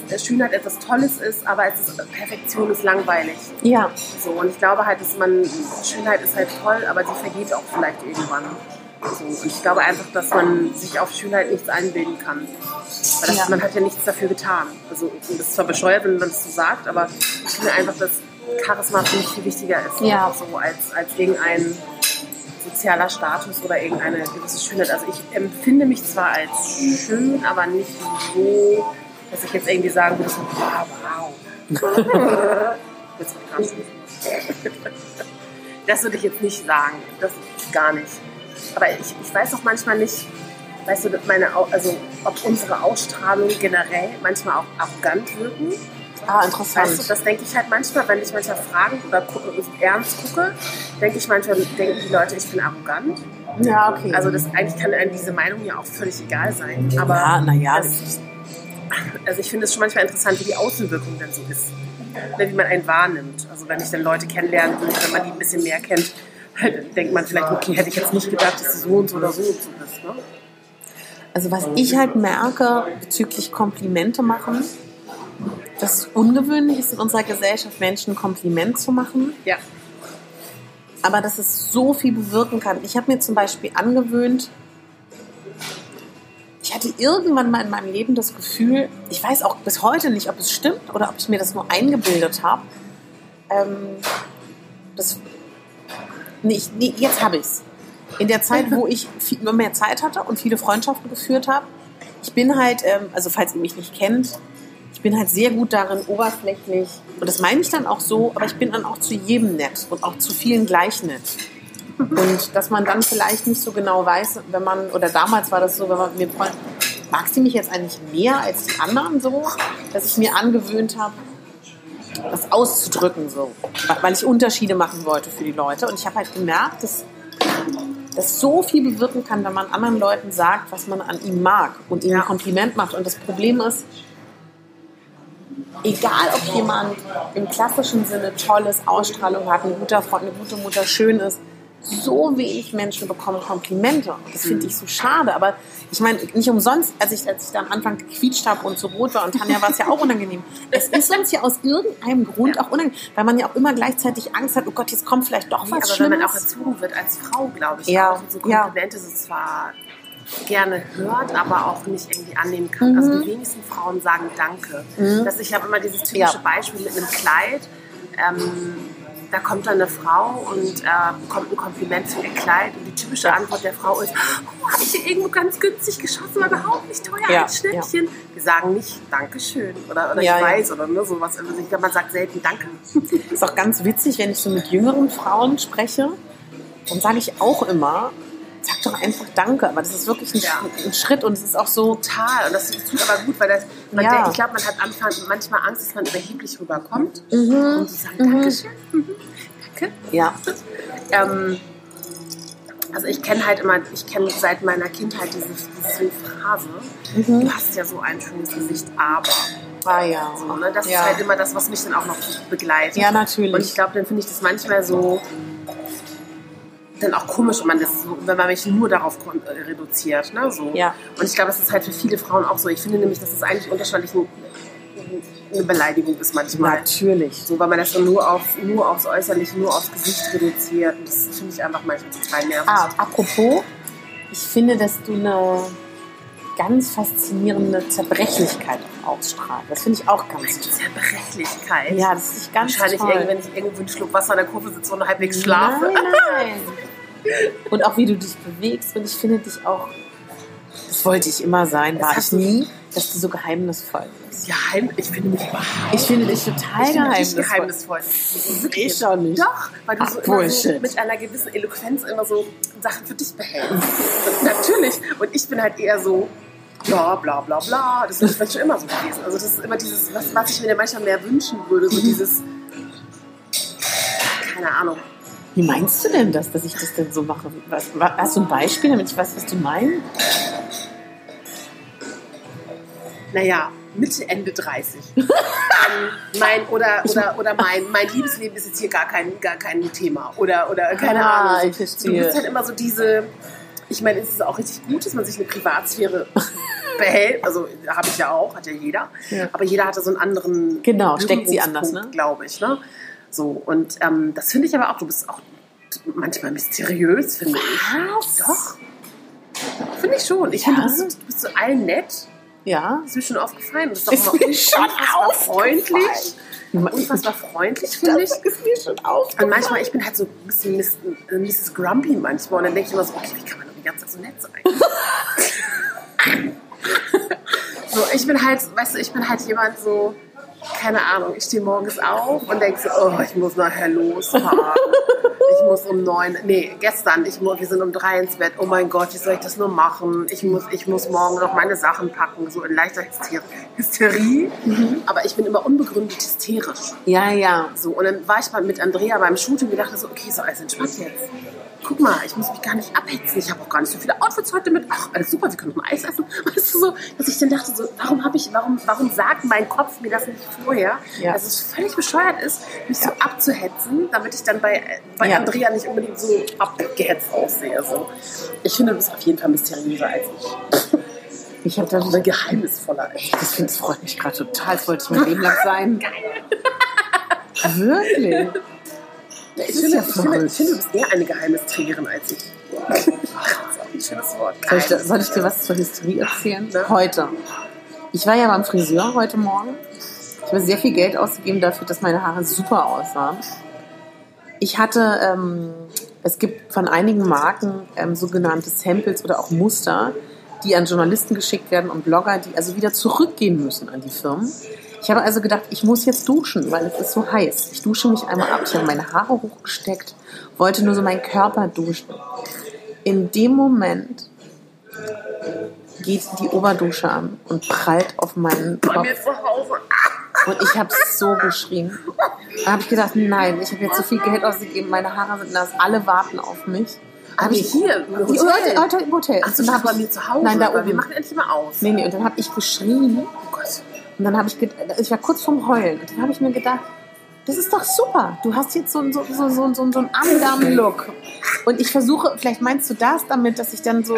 dass Schönheit etwas Tolles ist, aber es ist, Perfektion ist langweilig. Ja, So, und ich glaube halt, dass man, Schönheit ist halt toll, aber sie vergeht auch vielleicht irgendwann. So, und ich glaube einfach, dass man sich auf Schönheit nichts einbilden kann. Weil das, Ja. man hat ja nichts dafür getan. Also, das ist zwar bescheuert, wenn man es so sagt, aber ich finde einfach, dass Charisma für mich viel wichtiger ist. Ja. So als, als irgendein sozialer Status oder irgendeine gewisse Schönheit. Also ich empfinde mich zwar als schön, aber nicht so, dass ich jetzt irgendwie sagen würde, so, wow, wow. Jetzt das würde ich jetzt nicht sagen. Das gar nicht. Aber ich, ich weiß auch manchmal nicht, weißt du, meine, also ob unsere Ausstrahlung generell manchmal auch arrogant wirken. Ah, Weißt du, interessant. das denke ich halt manchmal, wenn ich manchmal Fragen oder gucke, ernst gucke, denke ich manchmal, denken die Leute, ich bin arrogant. Ja, okay. Also das eigentlich kann einem diese Meinung ja auch völlig egal sein. Aber ja, naja, also ich finde es schon manchmal interessant, wie die Außenwirkung dann so ist. Ne, Wie man einen wahrnimmt. Also wenn ich dann Leute kennenlernen würde, wenn man die ein bisschen mehr kennt, halt denkt man vielleicht, okay, hätte ich jetzt nicht gedacht, dass du so und so oder so und so bist. Ne? Also was ich halt merke bezüglich Komplimente machen, dass es ungewöhnlich ist in unserer Gesellschaft, Menschen ein Kompliment zu machen, Ja. aber dass es so viel bewirken kann. Ich habe mir zum Beispiel angewöhnt, ich hatte irgendwann mal in meinem Leben das Gefühl, ich weiß auch bis heute nicht, ob es stimmt oder ob ich mir das nur eingebildet habe. Ähm, das, nee, ich, nee, jetzt habe ich es. In der Zeit, wo ich viel immer mehr Zeit hatte und viele Freundschaften geführt habe, ich bin halt, ähm, also falls ihr mich nicht kennt, ich bin halt sehr gut darin, oberflächlich, und das meine ich dann auch so, aber ich bin dann auch zu jedem nett und auch zu vielen gleich nett. Und dass man dann vielleicht nicht so genau weiß, wenn man, oder damals war das so, wenn man mir Freund, mag sie mich jetzt eigentlich mehr als die anderen so, dass ich mir angewöhnt habe, das auszudrücken so, weil ich Unterschiede machen wollte für die Leute. Und ich habe halt gemerkt, dass das so viel bewirken kann, wenn man anderen Leuten sagt, was man an ihm mag und ihnen ein Kompliment macht. Und das Problem ist, egal ob jemand im klassischen Sinne tolles Ausstrahlung hat, ein guter Freund, eine gute Mutter, schön ist, so wenig Menschen bekommen Komplimente. Das finde ich so schade. Aber ich meine, nicht umsonst, als ich, als ich da am Anfang gequietscht habe und so rot war und Tanja war es ja auch unangenehm. Es ist uns ja aus irgendeinem Grund auch unangenehm, weil man ja auch immer gleichzeitig Angst hat, oh Gott, jetzt kommt vielleicht doch was aber wenn man auch Schlimmes. erzogen wird als Frau, glaube ich, Ja, auch so ja. Komplimente so zwar gerne hört, aber auch nicht irgendwie annehmen kann. Also die wenigsten Frauen sagen Danke. Dass ich habe immer dieses typische Mhm. Ja. Beispiel mit einem Kleid. Ähm, da kommt dann eine Frau und äh, bekommt ein Kompliment für ihr Kleid und die typische Antwort der Frau ist, oh, habe ich hier irgendwo ganz günstig geschossen, war überhaupt nicht teuer, Ja, ein Schnäppchen. Wir sagen nicht Dankeschön oder, oder Ja, ich ja. weiß oder ne, sowas. Also ich glaube, man sagt selten Danke. Ist auch ganz witzig, wenn ich so mit jüngeren Frauen spreche, dann sage ich auch immer, sag doch einfach Danke. Aber das ist wirklich ein, Ja. ein Schritt und es ist auch so, Total. Und das tut aber gut, weil das, man Ja. denkt, ich glaube, man hat Anfang, manchmal Angst, dass man überheblich rüberkommt. mhm, Und sie sagen Dankeschön. Mhm. Danke. ja, Ähm, also ich kenne halt immer, ich kenne seit meiner Kindheit diese, diese Phrase, mhm. du hast ja so ein schönes Gesicht, aber. ah ja, So, ne? Das ja. ist halt immer das, was mich dann auch noch begleitet. ja natürlich. Und ich glaube, dann finde ich das manchmal so dann auch komisch, wenn man das so, wenn man mich nur darauf äh, reduziert. Ne? So. Ja. Und ich glaube, es ist halt für viele Frauen auch so. Ich finde nämlich, dass es eigentlich unterschwellig ein- eine Beleidigung ist manchmal. natürlich. So, weil man das so nur, auf, nur aufs Äußerliche, nur aufs Gesicht reduziert. Und das finde ich einfach manchmal total nervig. Ah, apropos, ich finde, dass du eine ganz faszinierende Zerbrechlichkeit ausstrahlst. Das finde ich auch ganz toll. Zerbrechlichkeit. Ja, das ist ganz Wahrscheinlich toll. irgendwie, wenn ich irgendwo einen Schluck Wasser an der Kurve sitze und halbwegs schlafe. Nein, nein. Und auch wie du dich bewegst. Und ich finde dich auch, das wollte ich immer sein, war ich nie, dass du so geheimnisvoll bist. Ja, ich finde mich überhaupt Ich finde dich total ich finde dich geheimnisvoll. geheimnisvoll. Ich schon nicht. Doch, weil du Ach, so immer so mit einer gewissen Eloquenz immer so Sachen für dich behältst. Natürlich. Und ich bin halt eher so, bla bla bla bla. Das ist vielleicht schon immer so gewesen. Also das ist immer dieses, was, was ich mir manchmal mehr wünschen würde, so dieses, keine Ahnung. Wie meinst du denn das, dass ich das denn so mache? Was, wa- hast du ein Beispiel, damit ich weiß, was du meinst? naja, Mitte, Ende 30. ähm, mein, oder oder, oder mein, mein Liebesleben ist jetzt hier gar kein, gar kein Thema. Oder, oder keine Ah, Ahnung. ich verstehe. Du bist halt immer so diese, ich meine, es ist auch richtig gut, dass man sich eine Privatsphäre behält. Also habe ich ja auch, hat ja jeder. Ja. Aber jeder hatte so einen anderen Genau, steckt sie anders, ne? Glaube ich. Ne? So, und ähm, das finde ich aber auch, du bist auch manchmal mysteriös, finde ich. Doch. Finde ich schon. Ich Ja? finde, du bist, du bist so allen nett. Ja. Das ist mir schon aufgefallen. Das ist, doch Ist mir schon freundlich. Unfassbar freundlich, finde ich. Das ist mir schon Und aufgefallen. manchmal, ich bin halt so ein bisschen Miss, äh, Mrs. Grumpy manchmal. Und dann denke ich immer so, okay, wie kann man ganze Zeit so nett sein? so, ich bin halt, weißt du, ich bin halt jemand so, keine Ahnung, ich stehe morgens auf und denke so, oh, ich muss nachher losfahren. Ich muss um neun, nee, gestern, ich, wir sind um drei ins Bett. Oh mein Gott, wie soll ich das nur machen? Ich muss, ich muss morgen noch meine Sachen packen, so in leichter Hyster- Hysterie. Aber ich bin immer unbegründet hysterisch. Ja, ja. So, und dann war ich mal mit Andrea beim Shooting und dachte so, okay, so alles entspannt jetzt. Guck mal, ich muss mich gar nicht abhetzen. Ich habe auch gar nicht so viele Outfits heute mit. Ach, alles super, wir können noch mal Eis essen. Weißt du so, dass ich dann dachte so, warum habe ich, warum, warum sagt mein Kopf mir das nicht vorher? Ja. Dass es völlig bescheuert ist, mich so abzuhetzen, damit ich dann bei, bei Ja. Andrea nicht unbedingt so abgehetzt aussehe. So. Ich finde, du bist auf jeden Fall mysteriöser als ich. Ich habe da Oder geheimnisvoller. ich. Das, das freut mich gerade total. Das wollte ich mein Leben lang sein. Wirklich? Ich finde, ja ich, finde, ich finde, du bist eher eine Geheimnisträgerin als ich. das ist auch ein schönes Wort. Soll ich, soll ich dir was zur Hysterie erzählen? Ne? Heute. Ich war ja beim Friseur heute Morgen. Ich habe sehr viel Geld ausgegeben dafür, dass meine Haare super aussahen. Ich hatte, ähm, es gibt von einigen Marken ähm, sogenannte Samples oder auch Muster, die an Journalisten geschickt werden und Blogger, die also wieder zurückgehen müssen an die Firmen. Ich habe also gedacht, ich muss jetzt duschen, weil es ist so heiß. Ich dusche mich einmal ab. Ich habe meine Haare hochgesteckt, wollte nur so meinen Körper duschen. In dem Moment geht die Oberdusche an und prallt auf meinen Bei Kopf. mir zu Hause. Und ich habe so geschrien. Da habe ich gedacht, nein, ich habe jetzt so viel Geld ausgegeben, meine Haare sind nass, alle warten auf mich. Aber hier, im Die Hotel. Heute, heute im Hotel. Ach so, dann ich bei mir zu Hause. Nein, da oben. Wir machen endlich mal aus. Nee, nee, und dann habe ich geschrien Oh Gott. Und dann habe ich, ich war kurz vorm Heulen und dann habe ich mir gedacht, das ist doch super. Du hast jetzt so, einen- so, so, so, so, so einen Andamen-Look. Und ich versuche, vielleicht meinst du das damit, dass ich dann so,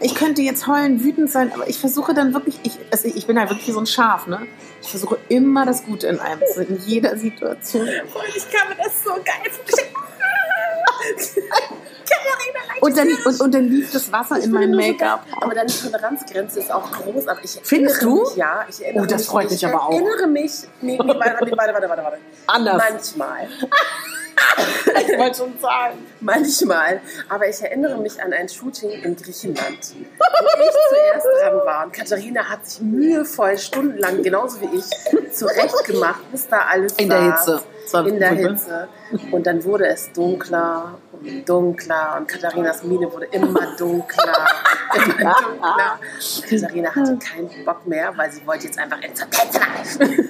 ich könnte jetzt heulen, wütend sein, aber ich versuche dann wirklich, ich, also ich bin halt wirklich wie so ein Schaf, ne? Ich versuche immer das Gute in einem zu in jeder Situation. Und ich kann mir das so geil vorstellen. Und dann, und, und dann lief das Wasser in mein Make-up. Aber deine Toleranzgrenze ist auch groß. Aber ich Findest du? Mich, ja, ich erinnere Oh, das mich, freut mich ich aber auch. erinnere mich. Nee, nee, warte, warte, warte, warte. Anders. Manchmal. Ich wollte schon sagen. Manchmal. Aber ich erinnere mich an ein Shooting in Griechenland, wo ich zuerst dran war. Und Katharina hat sich mühevoll, stundenlang, genauso wie ich, zurechtgemacht, bis da alles In der saß. Hitze. Das war In der. Hitze. Und dann wurde es dunkler dunkler. Und Katharinas Miene wurde immer dunkler. Immer dunkler. Katharina hatte keinen Bock mehr, weil sie wollte jetzt einfach ins Hotel.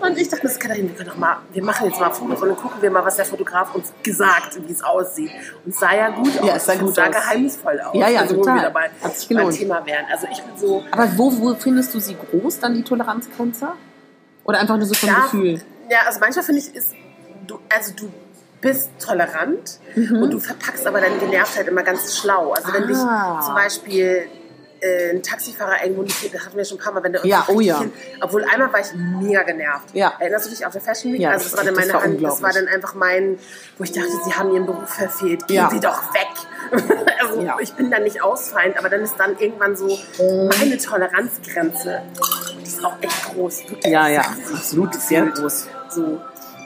Und ich dachte, das ist Katharina, wir können doch mal, wir machen jetzt mal Fotos und dann gucken wir mal, was der Fotograf uns gesagt, wie es aussieht. Und es sah ja gut aus. Ja, es sah gut sah aus. geheimnisvoll aus. Ja, ja, also, total. wir dabei Hat sich gelohnt. Thema wären. Also ich bin so, Aber wo, wo findest du sie groß, dann die Toleranzgrenze? Oder einfach nur so vom Ja, Gefühl? Ja, also manchmal finde ich, ist, du, also du bist tolerant Mhm. und du verpackst aber deine Genervtheit immer ganz schlau. Also wenn dich Ah. zum Beispiel äh, ein Taxifahrer irgendwo nicht, das hatten wir schon ein paar Mal, wenn der Ja, oh ja. hin- obwohl einmal war ich mega genervt. Ja. Erinnerst du dich auf der Fashion Week? Ja, also das war dann das meine war Hand, das war dann einfach mein, wo ich dachte, sie haben ihren Beruf verfehlt, gehen Ja. sie doch weg. also Ja. ich bin dann nicht ausfallend, aber dann ist dann irgendwann so meine Toleranzgrenze. Die ist auch echt groß. Wirklich. Ja, ja, absolut, sehr groß. So.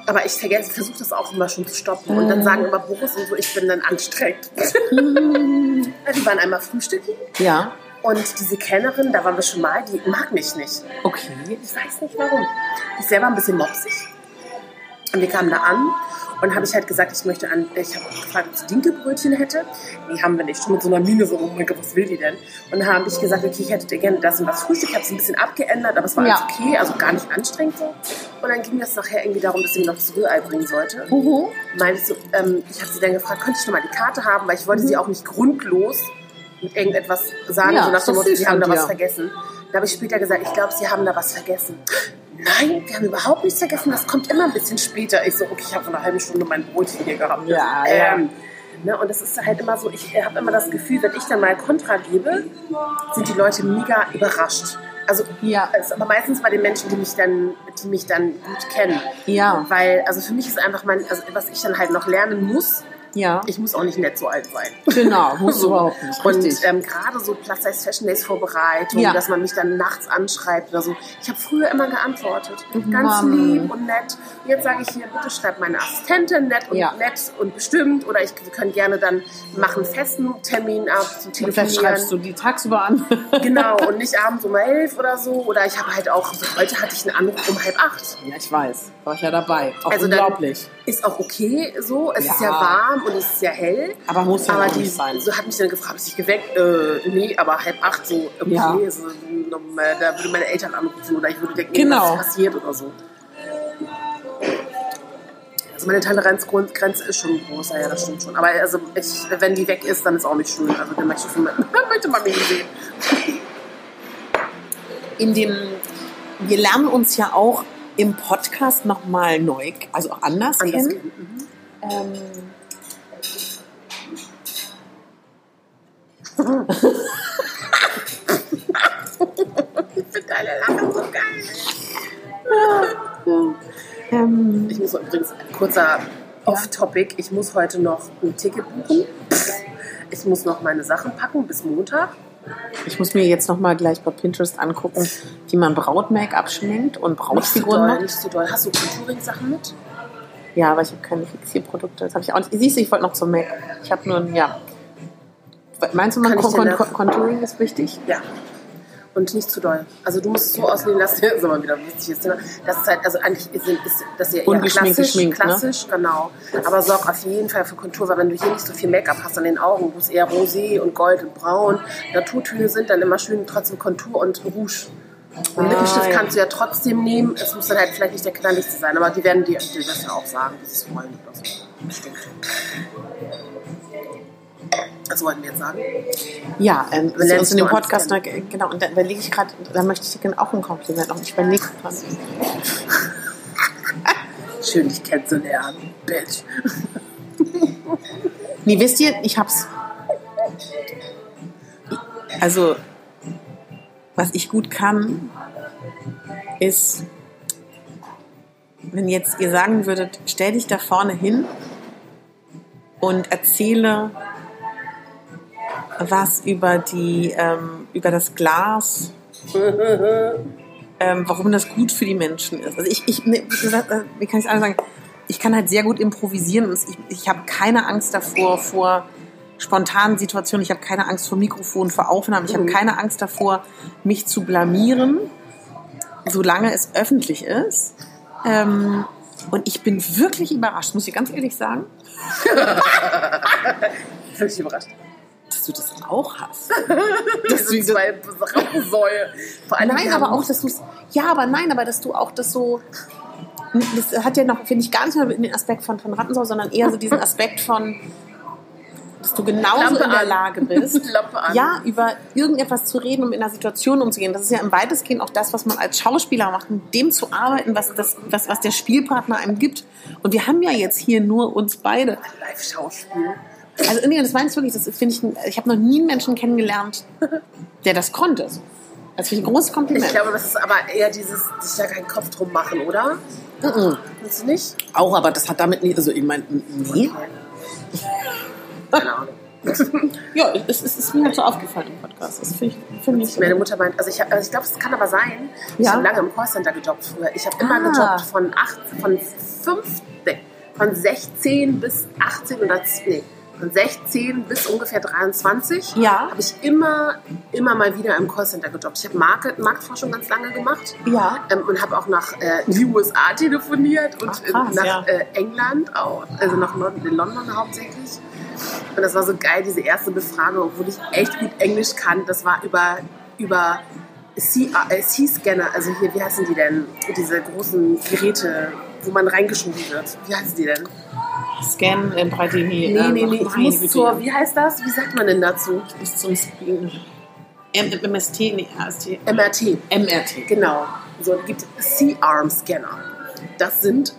Aber ich vergesse, versuche das auch immer schon zu stoppen. Und dann sagen immer Boris und so, ich bin dann anstrengend. wir waren einmal frühstücken Ja, und diese Kellnerin, da waren wir schon mal, die mag mich nicht. okay. Ich weiß nicht warum. Ich selber ein bisschen mopsig. Und wir kamen da an und habe ich halt gesagt, ich möchte an, ich habe gefragt, ob sie Dinkelbrötchen hätte. Nee, haben wir nicht. Schon mit so einer Mine so, oh mein Gott, was will die denn? Und dann habe ich gesagt, okay, ich hätte gerne das und das Frühstück. Ich habe es ein bisschen abgeändert, aber es war Ja. alles okay, also gar nicht anstrengend so. Und dann ging es nachher irgendwie darum, dass sie mir noch das Rührei bringen sollte. Mhm. Meinte ich so, ähm, ich habe sie dann gefragt, könnte ich noch mal die Karte haben, weil ich wollte sie auch nicht grundlos mit irgendetwas sagen, Ja, so nach dem Motto, sie haben da was dir. vergessen. Da habe ich später gesagt, ich glaube, sie haben da was vergessen. Nein, wir haben überhaupt nichts vergessen, das kommt immer ein bisschen später. Ich so, okay, ich habe vor einer halben Stunde mein Brötchen hier gehabt. Ja, ähm, Ne, und das ist halt immer so, ich habe immer das Gefühl, wenn ich dann mal Kontra gebe, sind die Leute mega überrascht. Also Ja. ist aber meistens bei den Menschen, die mich dann, die mich dann gut kennen. Ja, Weil, also für mich ist einfach mein, also was ich dann halt noch lernen muss, ja. ich muss auch nicht nett so alt sein. Genau, musst du überhaupt nicht. Und ähm, gerade so Plus Size Fashion Days Vorbereitung, Ja. dass man mich dann nachts anschreibt oder so. Ich habe früher immer geantwortet. Ganz Mann. lieb und nett. Jetzt sage ich hier, bitte schreibt meine Assistentin nett und Ja. nett und bestimmt. Oder ich, wir können gerne dann machen festen Termin ab zum Und vielleicht Telefonieren. schreibst du die tagsüber an. Genau, und nicht abends um elf oder so. Oder ich habe halt auch, so, heute hatte ich einen Anruf um halb acht. ja, ich weiß. War ich ja dabei. Auch Also unglaublich. Ist auch okay so. Es ist Ja. ja warm und es ist ja hell. Aber muss ja aber die nicht sein. so hat mich dann gefragt, habe ich geweckt? Äh, nee, aber halb acht so, okay, Ja. so, da würde meine Eltern anrufen oder ich würde denken, Genau. was ist passiert oder so. Also meine Toleranzgrenze ist schon groß, ja, das stimmt schon. Aber also ich, wenn die weg ist, dann ist auch nicht schön. Also dann möchte ich schon, möchte man mich sehen. in dem, wir lernen uns ja auch im Podcast nochmal neu, also auch anders, Anders kennen. kennen. Ähm, Ich finde deine Lache so geil. ähm, Ich muss übrigens, kurzer Off-Topic, ich muss heute noch ein Ticket buchen. Ich muss noch meine Sachen packen bis Montag. Ich muss mir jetzt nochmal gleich bei Pinterest angucken, wie man Braut-Make-up schminkt und Brautfiguren macht. nicht zu doll. Hast du Contouring-Sachen mit? Ja, aber ich habe keine Fixierprodukte. Das habe ich auch nicht. Siehst du, ich wollte noch zum Make. Ich habe nur ein, ja. Meinst du, man Contouring ist wichtig? Ja. Und nicht zu doll. Also du musst es so auslegen lassen, das ist immer wieder ein wichtiges Thema. Das ist halt, also eigentlich ist, ist das ja eher klassisch, ne? klassisch, genau. Aber sorg auf jeden Fall für Kontur, weil wenn du hier nicht so viel Make-up hast an den Augen, wo es eher rosé und gold und braun Naturtöne sind, dann immer schön trotzdem Kontur und Rouge. Und Ah, Lippenstift ja. kannst du ja trotzdem nehmen. Es muss dann halt vielleicht nicht der knalligste sein, aber die werden dir, dir das ja auch sagen, dass es freuen oder so. Bestimmt. Was wollten wir jetzt sagen? Ja, ähm, uns in dem Podcast, da, genau, und da überlege ich gerade, da möchte ich dir gerne auch ein Kompliment machen. Ich überlege gerade. Schön, dich kennenzulernen, Bitch. Nee, wisst ihr, ich hab's. Also, was ich gut kann, ist, wenn jetzt ihr sagen würdet, stell dich da vorne hin und erzähle was über die ähm, über das Glas, ähm, warum das gut für die Menschen ist. Also ich, ich wie gesagt, äh, kann ich es sagen? Ich kann halt sehr gut improvisieren und ich, ich habe keine Angst davor vor spontanen Situationen. Ich habe keine Angst vor Mikrofon, vor Aufnahmen. Ich habe Mhm. keine Angst davor, mich zu blamieren, solange es öffentlich ist. Ähm, und ich bin wirklich überrascht, muss ich ganz ehrlich sagen, Völlig überrascht. Dass du das auch hast. Das sind zwei Raupensäue. Vor allem, Nein, aber auch, dass du es. Ja, aber nein, aber dass du auch das so. Das hat ja noch, finde ich, gar nicht mehr den Aspekt von, von Rattensau, sondern eher so diesen Aspekt von, dass du genauso Lampe in der an. Lage bist, ja, über irgendetwas zu reden, um in einer Situation umzugehen. Das ist ja im weitestgehend auch das, was man als Schauspieler macht, mit dem zu arbeiten, was, das, was, was der Spielpartner einem gibt. Und wir haben ja jetzt hier nur uns beide. Live-Schauspiel. Also, nee, das meine ich wirklich, das finde ich, ich habe noch nie einen Menschen kennengelernt, der das konnte. Das finde ich ein großes Kompliment. Ich glaube, das ist aber eher dieses, sich da keinen Kopf drum machen, oder? Mhm. Findest du nicht? Auch, aber das hat damit nicht, also ich meine, nee. Keine Ahnung. Ja, es, es ist mir halt so aufgefallen im Podcast. Das finde ich, finde ich. Meine Mutter meint, also ich, also ich glaube, es kann aber sein, ich Ja. habe lange im Callcenter gejobbt früher. Ich habe immer Ah. gejobbt von, acht, von, fünf, nee, von 16 bis 18 oder nee, von 16 bis ungefähr 23 Ja. habe ich immer, immer mal wieder im Callcenter gejobbt. Ich habe Market, Marktforschung ganz lange gemacht Ja. ähm, und habe auch nach äh, die USA telefoniert und Ach, krass, äh, nach ja. äh, England auch, also nach London, in London hauptsächlich. Und das war so geil, diese erste Befragung, obwohl ich echt gut Englisch kann. Das war über, über äh, C-Scanner, also hier, wie heißen die denn? Diese großen Geräte, wo man reingeschoben wird. Wie heißen die denn? Scan in Breitini. Nee, nee, nee, ich muss zur, wie heißt das? Wie sagt man denn dazu? Bis zum Screen. M MST, nee, AST. MRT. MRT. Genau. So, es gibt C-Arm-Scanner. Das sind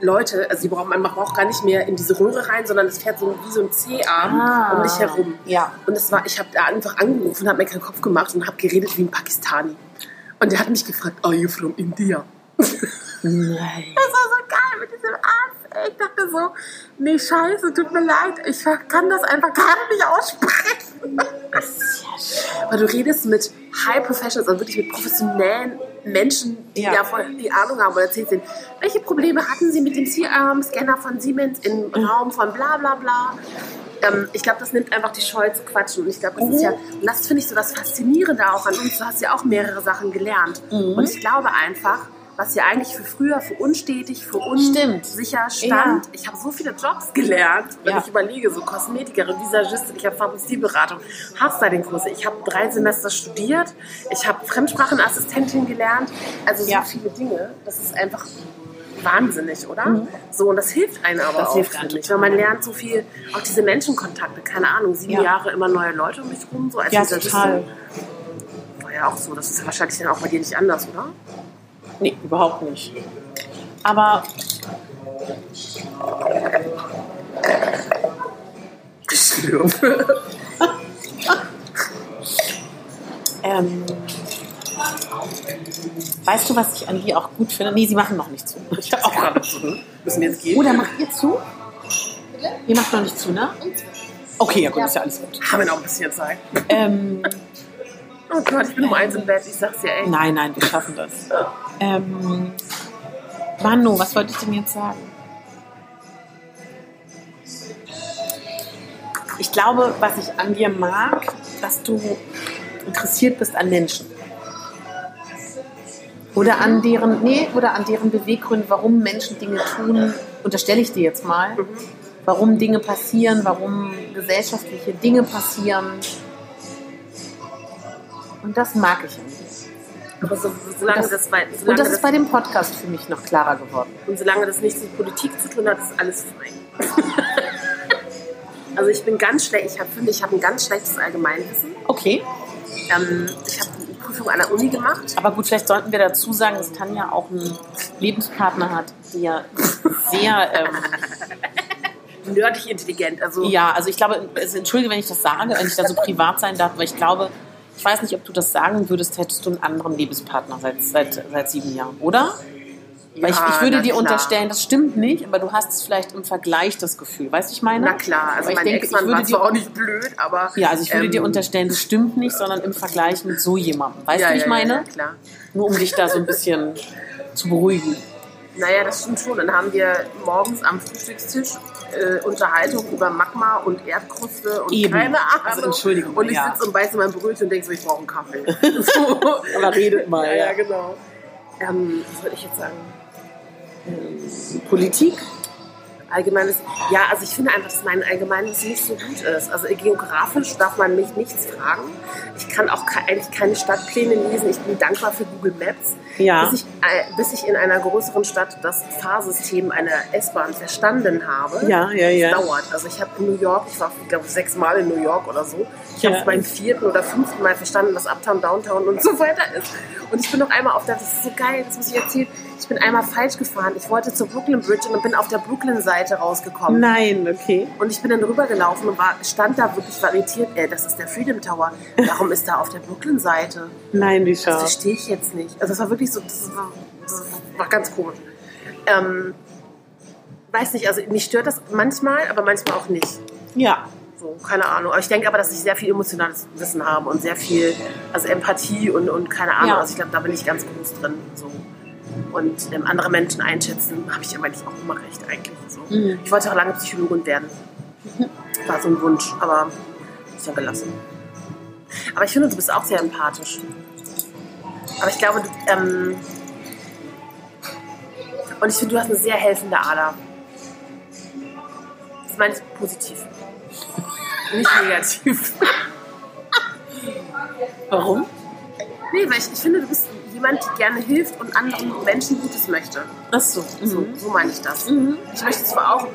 Leute, also die brauchen, man braucht gar nicht mehr in diese Röhre rein, sondern es fährt so wie so ein C-Arm Ah. um dich herum. Ja. Und das war, ich habe da einfach angerufen, habe mir keinen Kopf gemacht und habe geredet wie ein Pakistani. Und der hat mich gefragt, are you from India? Nein. Das war so geil mit diesem Arzt. Ich dachte so, nee, scheiße, tut mir leid, ich kann das einfach gar nicht aussprechen. Weil du redest mit High Professionals, also wirklich mit professionellen Menschen, die Ja. voll die Ahnung haben und erzählt sind, welche Probleme hatten sie mit dem C-Arm-Scanner von Siemens im Raum von bla bla bla. Ähm, ich glaube, das nimmt einfach die Scheu zu quatschen. Und ich glaube, das ist ja, und das finde ich so das Faszinierende auch an uns. Du hast ja auch mehrere Sachen gelernt. Und ich glaube einfach, was ja eigentlich für früher für unstetig, für Stimmt. unsicher stand. Ich habe so viele Jobs gelernt, wenn Ja. ich überlege, so Kosmetikerin, Visagistin, ich habe Pharmazieberatung, Haarstyling-Kurse, ich habe drei Semester studiert, ich habe Fremdsprachenassistentin gelernt, also so Ja. viele Dinge. Das ist einfach wahnsinnig, oder? So, und das hilft einem aber Das auch, hilft finde ich, weil man lernt so viel, auch diese Menschenkontakte, keine Ahnung, sieben Ja. Jahre immer neue Leute um mich rum, so als Ja, total. War ja auch so, das ist ja wahrscheinlich dann auch bei dir nicht anders, oder? Nee, überhaupt nicht. Aber ähm, weißt du, was ich an dir auch gut finde? Nee, sie machen noch nicht zu. Ich hab auch gerade zu. Müssen wir jetzt gehen? Oder macht ihr zu? Ihr macht noch nicht zu, ne? Okay, ja gut, ist ja alles gut. Haben wir noch ein bisschen Zeit? Ähm, Oh Gott, ich bin um eins im Bett, ich sag's dir, ey. nein, nein, wir schaffen das. Ähm, Manu, was wollte ich denn jetzt sagen? Ich glaube, was ich an dir mag, dass du interessiert bist an Menschen. Oder an deren, nee, oder an deren Beweggründen, warum Menschen Dinge tun, unterstelle ich dir jetzt mal. Warum Dinge passieren, warum gesellschaftliche Dinge passieren. Und das mag ich an dir. Aber so, solange das- das, bei, Und solange das das, ist bei dem Podcast für mich noch klarer geworden. und solange das nichts mit Politik zu tun hat, ist alles fein. also ich bin ganz schlecht, ich hab, finde, ich habe ein ganz schlechtes Allgemeinwissen. Okay. Ähm, ich habe eine Prüfung an der Uni gemacht. Aber gut, vielleicht sollten wir dazu sagen, dass Tanja auch einen Lebenspartner hat, der sehr, ähm, Nerdig intelligent. Also ja, also ich glaube, also entschuldige, wenn ich das sage, wenn ich da so privat sein darf, aber ich glaube, ich weiß nicht, ob du das sagen würdest, hättest du einen anderen Lebenspartner seit, seit, seit sieben Jahren, oder? Weil ich, ich würde dir klar. unterstellen, das stimmt nicht, aber du hast vielleicht im Vergleich das Gefühl. Weißt du, ich meine? Na klar, also Aber ich mein Ex-Mann war würde dir- zwar auch nicht blöd, aber... Ja, also ich würde ähm, dir unterstellen, das stimmt nicht, sondern im Vergleich mit so jemandem. Weißt ja, du, wie ich meine? Ja, klar. Nur um dich da so ein bisschen zu beruhigen. Naja, das stimmt schon. Dann haben wir morgens am Frühstückstisch äh, Unterhaltung über Magma und Erdkruste und Eben. keine Ahnung. Also Entschuldigung, Und ich ja. sitze und beiße mein Brötchen und denke so, ich brauche einen Kaffee. so. Aber redet mal, Ja, ja, ja. genau. Ähm, was würde ich jetzt sagen? Ähm, Politik? Allgemeines, ja, also ich finde einfach, dass mein Allgemeines nicht so gut ist. Also geografisch darf man mich nichts fragen. Ich kann auch ke eigentlich keine Stadtpläne lesen. Ich bin dankbar für Google Maps. Ja. Bis, ich, äh, bis ich in einer größeren Stadt das Fahrsystem einer S-Bahn verstanden habe. Ja, ja, ja. Das dauert. Also ich habe in New York, ich war, ich glaube, sechsmal in New York oder so. Ich Ja. habe beim vierten oder fünften Mal verstanden, was Uptown, Downtown und so weiter ist. Und ich bin noch einmal auf der, das ist so geil, das muss ich erzählen. Ich bin einmal falsch gefahren. Ich wollte zur Brooklyn Bridge und bin auf der Brooklyn-Seite rausgekommen. Nein, okay. Und ich bin dann rübergelaufen und war, stand da wirklich war irritiert. Ey, das ist der Freedom Tower. Warum ist da auf der Brooklyn-Seite? Nein, wie Das scharf. verstehe ich jetzt nicht. Also das war wirklich so, das war, das war ganz komisch. Ähm, weiß nicht, also mich stört das manchmal, aber manchmal auch nicht. Ja. So, keine Ahnung. Aber ich denke aber, dass ich sehr viel emotionales Wissen habe und sehr viel, also Empathie und, und keine Ahnung. Ja. Also ich glaube, da bin ich ganz groß drin. So. Und ähm, andere Menschen einschätzen, habe ich aber nicht auch immer recht eigentlich. So. Mhm. Ich wollte auch lange Psychologin werden. War so ein Wunsch, aber ist ja gelassen. Aber ich finde, du bist auch sehr empathisch. Aber ich glaube, du, ähm, und ich finde, du hast eine sehr helfende Ader. Das meine ich positiv. Nicht negativ. Warum? Nee, weil ich, ich finde, du bist jemand, die gerne hilft und anderen Menschen Gutes möchte. Ach so. So, Mhm. so meine ich das. Mhm. Ich möchte zwar auch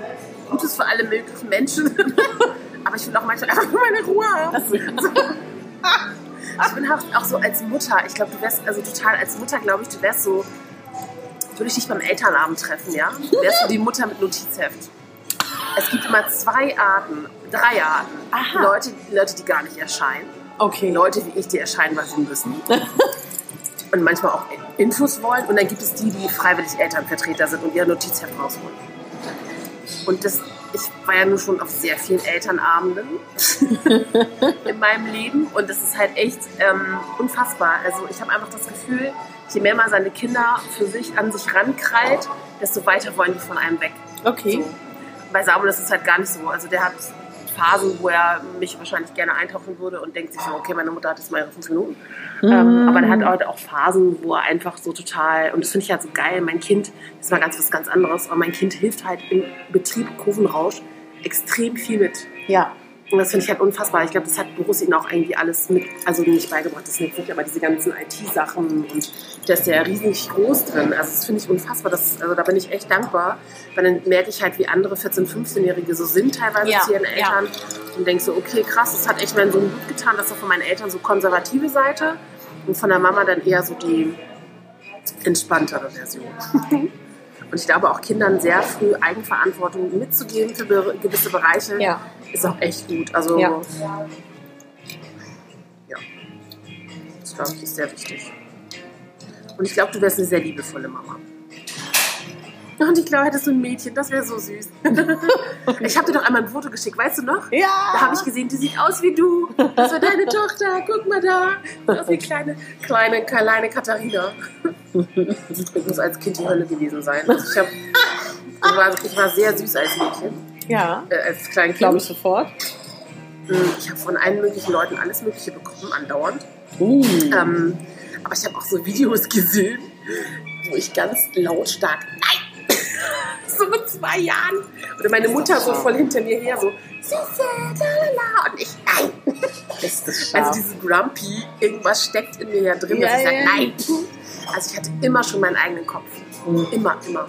Gutes für alle möglichen Menschen, aber ich will auch manchmal einfach nur meine Ruhe haben. Ich bin auch, auch so als Mutter, ich glaube, du wärst, also total als Mutter, glaube ich, du wärst so, würde ich dich beim Elternabend treffen, ja? Du wärst so die Mutter mit Notizheft. Es gibt immer zwei Arten, drei Arten. Aha. Leute, Leute, die gar nicht erscheinen. Okay. Leute wie ich, die erscheinen, weil sie müssen. und manchmal auch Infos wollen. Und dann gibt es die, die freiwillig Elternvertreter sind und ihr Notizheft rausholen. Und das, ich war ja nur schon auf sehr vielen Elternabenden in meinem Leben. Und das ist halt echt ähm, unfassbar. Also ich habe einfach das Gefühl, je mehr man seine Kinder für sich an sich rankrallt, desto weiter wollen die von einem weg. Okay. So. Bei Samuel ist es halt gar nicht so. Also der hat Phasen, wo er mich wahrscheinlich gerne eintauchen würde und denkt sich so, okay, meine Mutter hat jetzt mal ihre fünf Minuten. Ähm, aber der hat halt auch Phasen, wo er einfach so total, und das finde ich halt so geil, mein Kind, das ist mal ganz was ganz anderes, aber mein Kind hilft halt im Betrieb Kurvenrausch extrem viel mit. Ja. Und das finde ich halt unfassbar. Ich glaube, das hat Boris ihnen auch irgendwie alles mit, also nicht beigebracht, das nicht, aber diese ganzen IT-Sachen und da ist der riesig groß drin. Also das finde ich unfassbar. Das, also da bin ich echt dankbar, weil dann merke ich halt, wie andere 14-, 15-Jährige so sind teilweise Ja, zu ihren ja. Eltern und denke so, okay, krass, das hat echt meinen Sohn gut getan, dass er von meinen Eltern so konservative Seite und von der Mama dann eher so die entspanntere Version. Und ich glaube auch Kindern sehr früh Eigenverantwortung mitzugeben für gewisse Bereiche Ja. ist auch echt gut. Also Ja. ja. Das glaube ich ist sehr wichtig. Und ich glaube, du wärst eine sehr liebevolle Mama. Und ich glaube, hättest du ein Mädchen, das wäre so süß. ich habe dir doch einmal ein Foto geschickt, weißt du noch? Ja. Da habe ich gesehen, die sieht aus wie du. Das war deine Tochter. Guck mal da. Das ist die kleine, kleine, kleine Katharina. Ich muss als Kind die Hölle gewesen sein. Also ich, hab, ich, war, ich war sehr süß als Mädchen, Ja. äh, als Kleinkind. Glaube ich sofort. Ich habe von allen möglichen Leuten alles Mögliche bekommen, andauernd. Uh. Ähm, aber ich habe auch so Videos gesehen, wo ich ganz lautstark, nein, so mit zwei Jahren. Oder meine Mutter so voll hinter mir her, so, Süße, lalala. Und ich, nein. Also dieses Grumpy, irgendwas steckt in mir ja drin, dass Ja, ich sage, ja. nein. Also ich hatte immer schon meinen eigenen Kopf. Mhm. Immer, immer.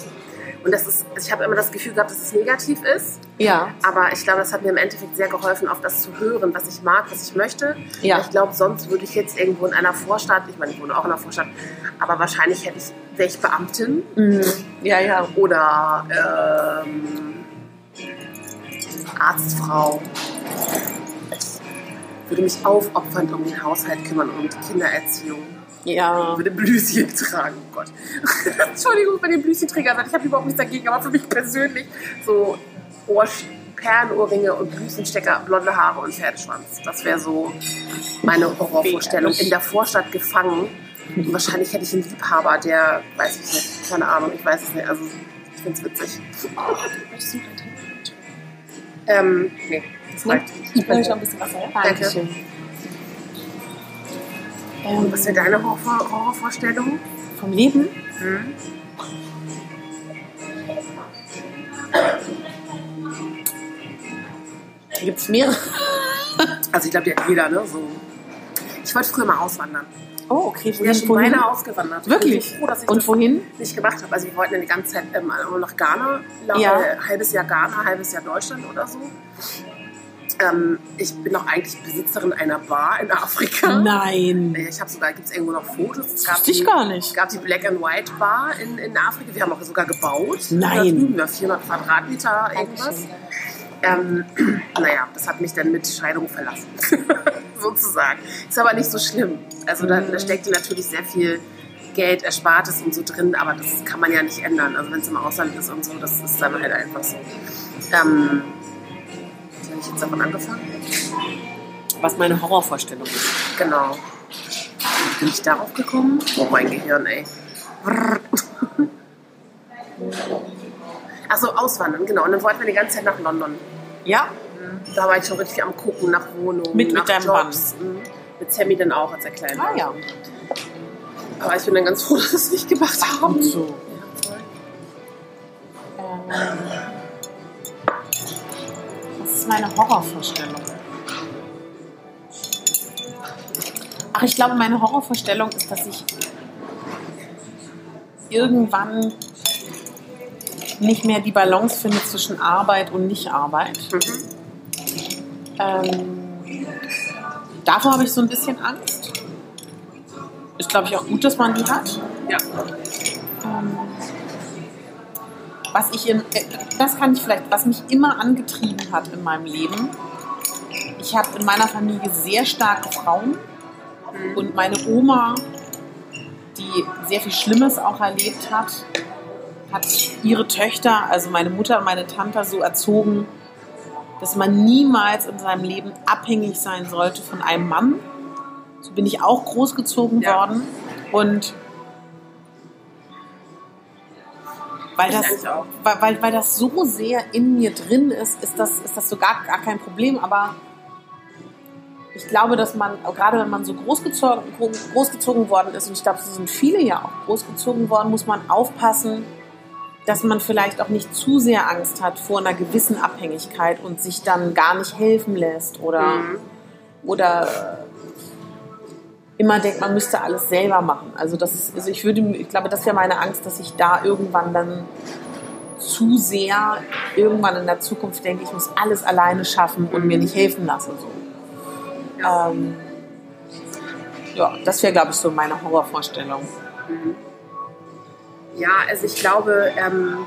Und das ist, ich habe immer das Gefühl gehabt, dass es negativ ist. ja. Aber ich glaube, das hat mir im Endeffekt sehr geholfen, auf das zu hören, was ich mag, was ich möchte. Ja. Ich glaube, sonst würde ich jetzt irgendwo in einer Vorstadt, ich meine, ich wohne auch in einer Vorstadt, aber wahrscheinlich hätte ich, wäre ich Beamtin Mhm. Ja, ja. oder ähm, Arztfrau. Ich würde mich aufopfernd um den Haushalt kümmern und die Kindererziehung. Ja. würde Blüschen tragen. Oh Gott. Entschuldigung, bei den Blüschenträgern. Ich habe überhaupt nichts dagegen, aber für mich persönlich so Ohr Perlenohrringe und Blüsenstecker, blonde Haare und Pferdeschwanz. Das wäre so meine Horrorvorstellung. In der Vorstadt gefangen. Und wahrscheinlich hätte ich einen Liebhaber, der, weiß ich nicht, keine Ahnung, ich weiß es nicht. Also, ich finde es witzig. Ähm, nee, das reicht. Ich bringe schon ein bisschen Wasser. Ja? Dankeschön. Ähm, Was wäre deine Horror Horrorvorstellung? vom Leben? Hm? Da gibt es mehrere. Also, ich glaube, die hat jeder, ne? So. Ich wollte früher mal auswandern. Oh, okay. Ich bin ja schon wohin? beinahe ausgewandert. Wirklich? Ich froh, dass ich Und das wohin? nicht gemacht habe. Also wir wollten ja die ganze Zeit ähm, nach Ghana, Ja. äh, halbes Jahr Ghana, halbes Jahr Deutschland oder so. Ähm, ich bin auch eigentlich Besitzerin einer Bar in Afrika. Nein. Ich habe sogar, gibt es irgendwo noch Fotos? Es ich die, gar nicht. Es gab die Black and White Bar in, in Afrika. Wir haben auch sogar gebaut. Nein. Da drüben, ja, 400 Quadratmeter irgendwas. Ähm, naja, das hat mich dann mit Scheidung verlassen. Sozusagen. Ist aber nicht so schlimm. Also da, da steckt natürlich sehr viel Geld, Erspartes und so drin, aber das kann man ja nicht ändern. Also wenn es im Ausland ist und so, das ist dann halt einfach so. Ähm, ich jetzt davon angefangen? Was meine Horrorvorstellung ist. Genau. Wie bin ich darauf gekommen? Oh, mein Gehirn, ey. Achso, auswandern, genau. Und dann wollten wir die ganze Zeit nach London. Ja? Da war ich schon richtig am Gucken nach Wohnungen, Mit- mit nach deinem Jobs. Mhm. Mit Sammy dann auch, als er klein war. Ah ja. Aber ich bin dann ganz froh, dass wir es nicht gemacht haben. So. Ähm, was ist meine Horrorvorstellung? Ach, ich glaube, meine Horrorvorstellung ist, dass ich irgendwann nicht mehr die Balance finde zwischen Arbeit und Nicht-Arbeit. Mhm. Ähm, davor habe ich so ein bisschen Angst. Ist, glaube ich, auch gut, dass man die hat. Ja. Ähm, was ich in, äh, das kann ich vielleicht, was mich immer angetrieben hat in meinem Leben. Ich habe in meiner Familie sehr starke Frauen und meine Oma, die sehr viel Schlimmes auch erlebt hat, hat ihre Töchter, also meine Mutter und meine Tante, so erzogen, dass man niemals in seinem Leben abhängig sein sollte von einem Mann. So bin ich auch großgezogen Ja. worden. Und weil das, weil, weil, weil das so sehr in mir drin ist, ist das, ist das so gar, gar kein Problem. Aber ich glaube, dass man, gerade wenn man so großgezogen, großgezogen worden ist, und ich glaube, so sind viele ja auch großgezogen worden, muss man aufpassen, dass man vielleicht auch nicht zu sehr Angst hat vor einer gewissen Abhängigkeit und sich dann gar nicht helfen lässt oder, Mhm. oder immer denkt, man müsste alles selber machen. Also das ist, also ich würde, ich glaube, das wäre meine Angst, dass ich da irgendwann dann zu sehr irgendwann in der Zukunft denke, ich muss alles alleine schaffen und mir nicht helfen lassen. So. Ja. Ähm, ja, das wäre, glaube ich, so meine Horrorvorstellung. Ja, also ich glaube, ähm,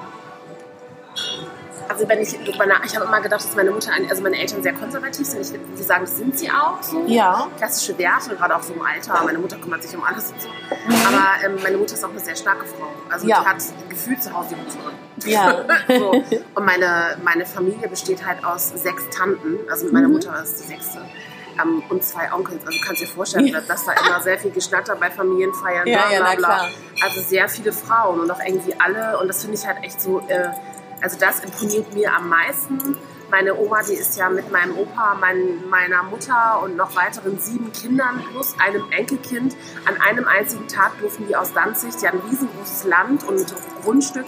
also wenn ich ich habe immer gedacht, dass meine Mutter, ein- also meine Eltern sehr konservativ sind. Ich würde sagen, das sind sie auch so. Ja. Klassische Werte, gerade auch so im Alter. Meine Mutter kümmert sich um alles und so. Aber ähm, meine Mutter ist auch eine sehr starke Frau. Also Ja. die hat gefühlt zu Hause an. Ja. so. Und meine, meine Familie besteht halt aus sechs Tanten. Also meine Mhm. Mutter ist die sechste. Ähm, und zwei Onkels. Also du kannst dir vorstellen, Ja. dass da immer sehr viel Geschnatter bei Familienfeiern, Ja, bla ja, bla bla. klar. Also sehr viele Frauen und auch irgendwie alle. Und das finde ich halt echt so, äh, also das imponiert mir am meisten. Meine Oma, die ist ja mit meinem Opa, mein, meiner Mutter und noch weiteren sieben Kindern plus einem Enkelkind an einem einzigen Tag durften die aus Danzig. Die hatten ein riesengroßes Land und Grundstück,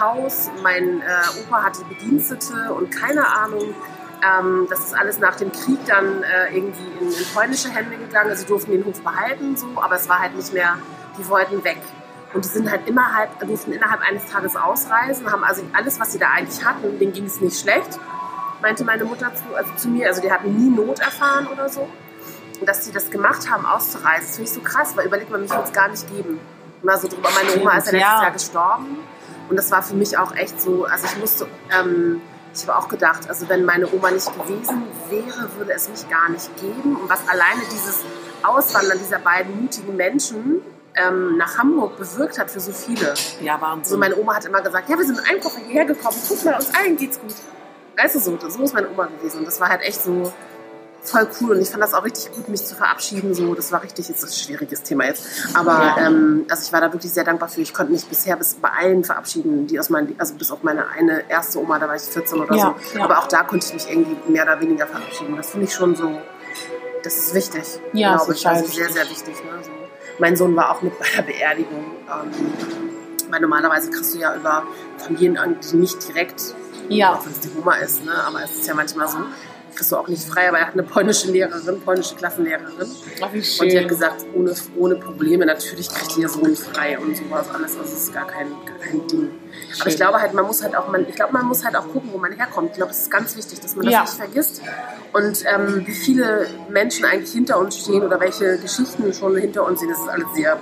Haus. Mein äh, Opa hatte Bedienstete und keine Ahnung. Ähm, das ist alles nach dem Krieg dann äh, irgendwie in, in polnische Hände gegangen. Also sie durften den Hof behalten, so, aber es war halt nicht mehr, die wollten weg. Und die sind halt immer halt, durften innerhalb eines Tages ausreisen, haben also alles, was sie da eigentlich hatten, denen ging es nicht schlecht, meinte meine Mutter zu, also zu mir. Also die hatten nie Not erfahren oder so. Und dass sie das gemacht haben, auszureisen, das finde ich so krass, weil überlegt man, mich würde es gar nicht geben. Mal so drüber. Meine Oma ist ja letztes Ja. Jahr gestorben. Und das war für mich auch echt so, also ich musste, ähm, ich habe auch gedacht, also wenn meine Oma nicht gewesen wäre, würde es mich gar nicht geben. Und was alleine dieses Auswandern dieser beiden mutigen Menschen ähm, nach Hamburg bewirkt hat für so viele. Ja, So, Wahnsinn. meine Oma hat immer gesagt, ja, wir sind Koffer hierher gekommen, guck mal, uns allen geht's gut. Weißt du, so, so ist meine Oma gewesen. Und das war halt echt so voll cool. Und ich fand das auch richtig gut, mich zu verabschieden. So, das war richtig, ist ein schwieriges Thema jetzt. Aber Ja. ähm, also ich war da wirklich sehr dankbar für. Ich konnte mich bisher bis bei allen verabschieden, die aus meinen, also bis auf meine eine erste Oma, da war ich 14 oder Ja, so. ja. Aber auch da konnte ich mich irgendwie mehr oder weniger verabschieden. Das finde ich schon so, das ist wichtig. Ja, glaube ich. Also sehr, sehr wichtig. Ne? So. Mein Sohn war auch mit bei der Beerdigung. Ähm, weil normalerweise kriegst du ja über Familien, nicht direkt Ja. auch wenn es die Oma ist, ne? aber es ist ja manchmal so, kriegst du auch nicht frei, aber er hat eine polnische Lehrerin, polnische Klassenlehrerin Ach, wie und die hat schön. gesagt, ohne, ohne Probleme, natürlich kriegt ihr Sohn frei und sowas alles, also es ist gar kein, gar kein Ding. Aber ich glaube halt, man muss halt auch, man, ich glaube, man muss halt auch gucken, wo man herkommt. Ich glaube, es ist ganz wichtig, dass man das Ja. nicht vergisst und ähm, wie viele Menschen eigentlich hinter uns stehen oder welche Geschichten schon hinter uns sind, das ist alles sehr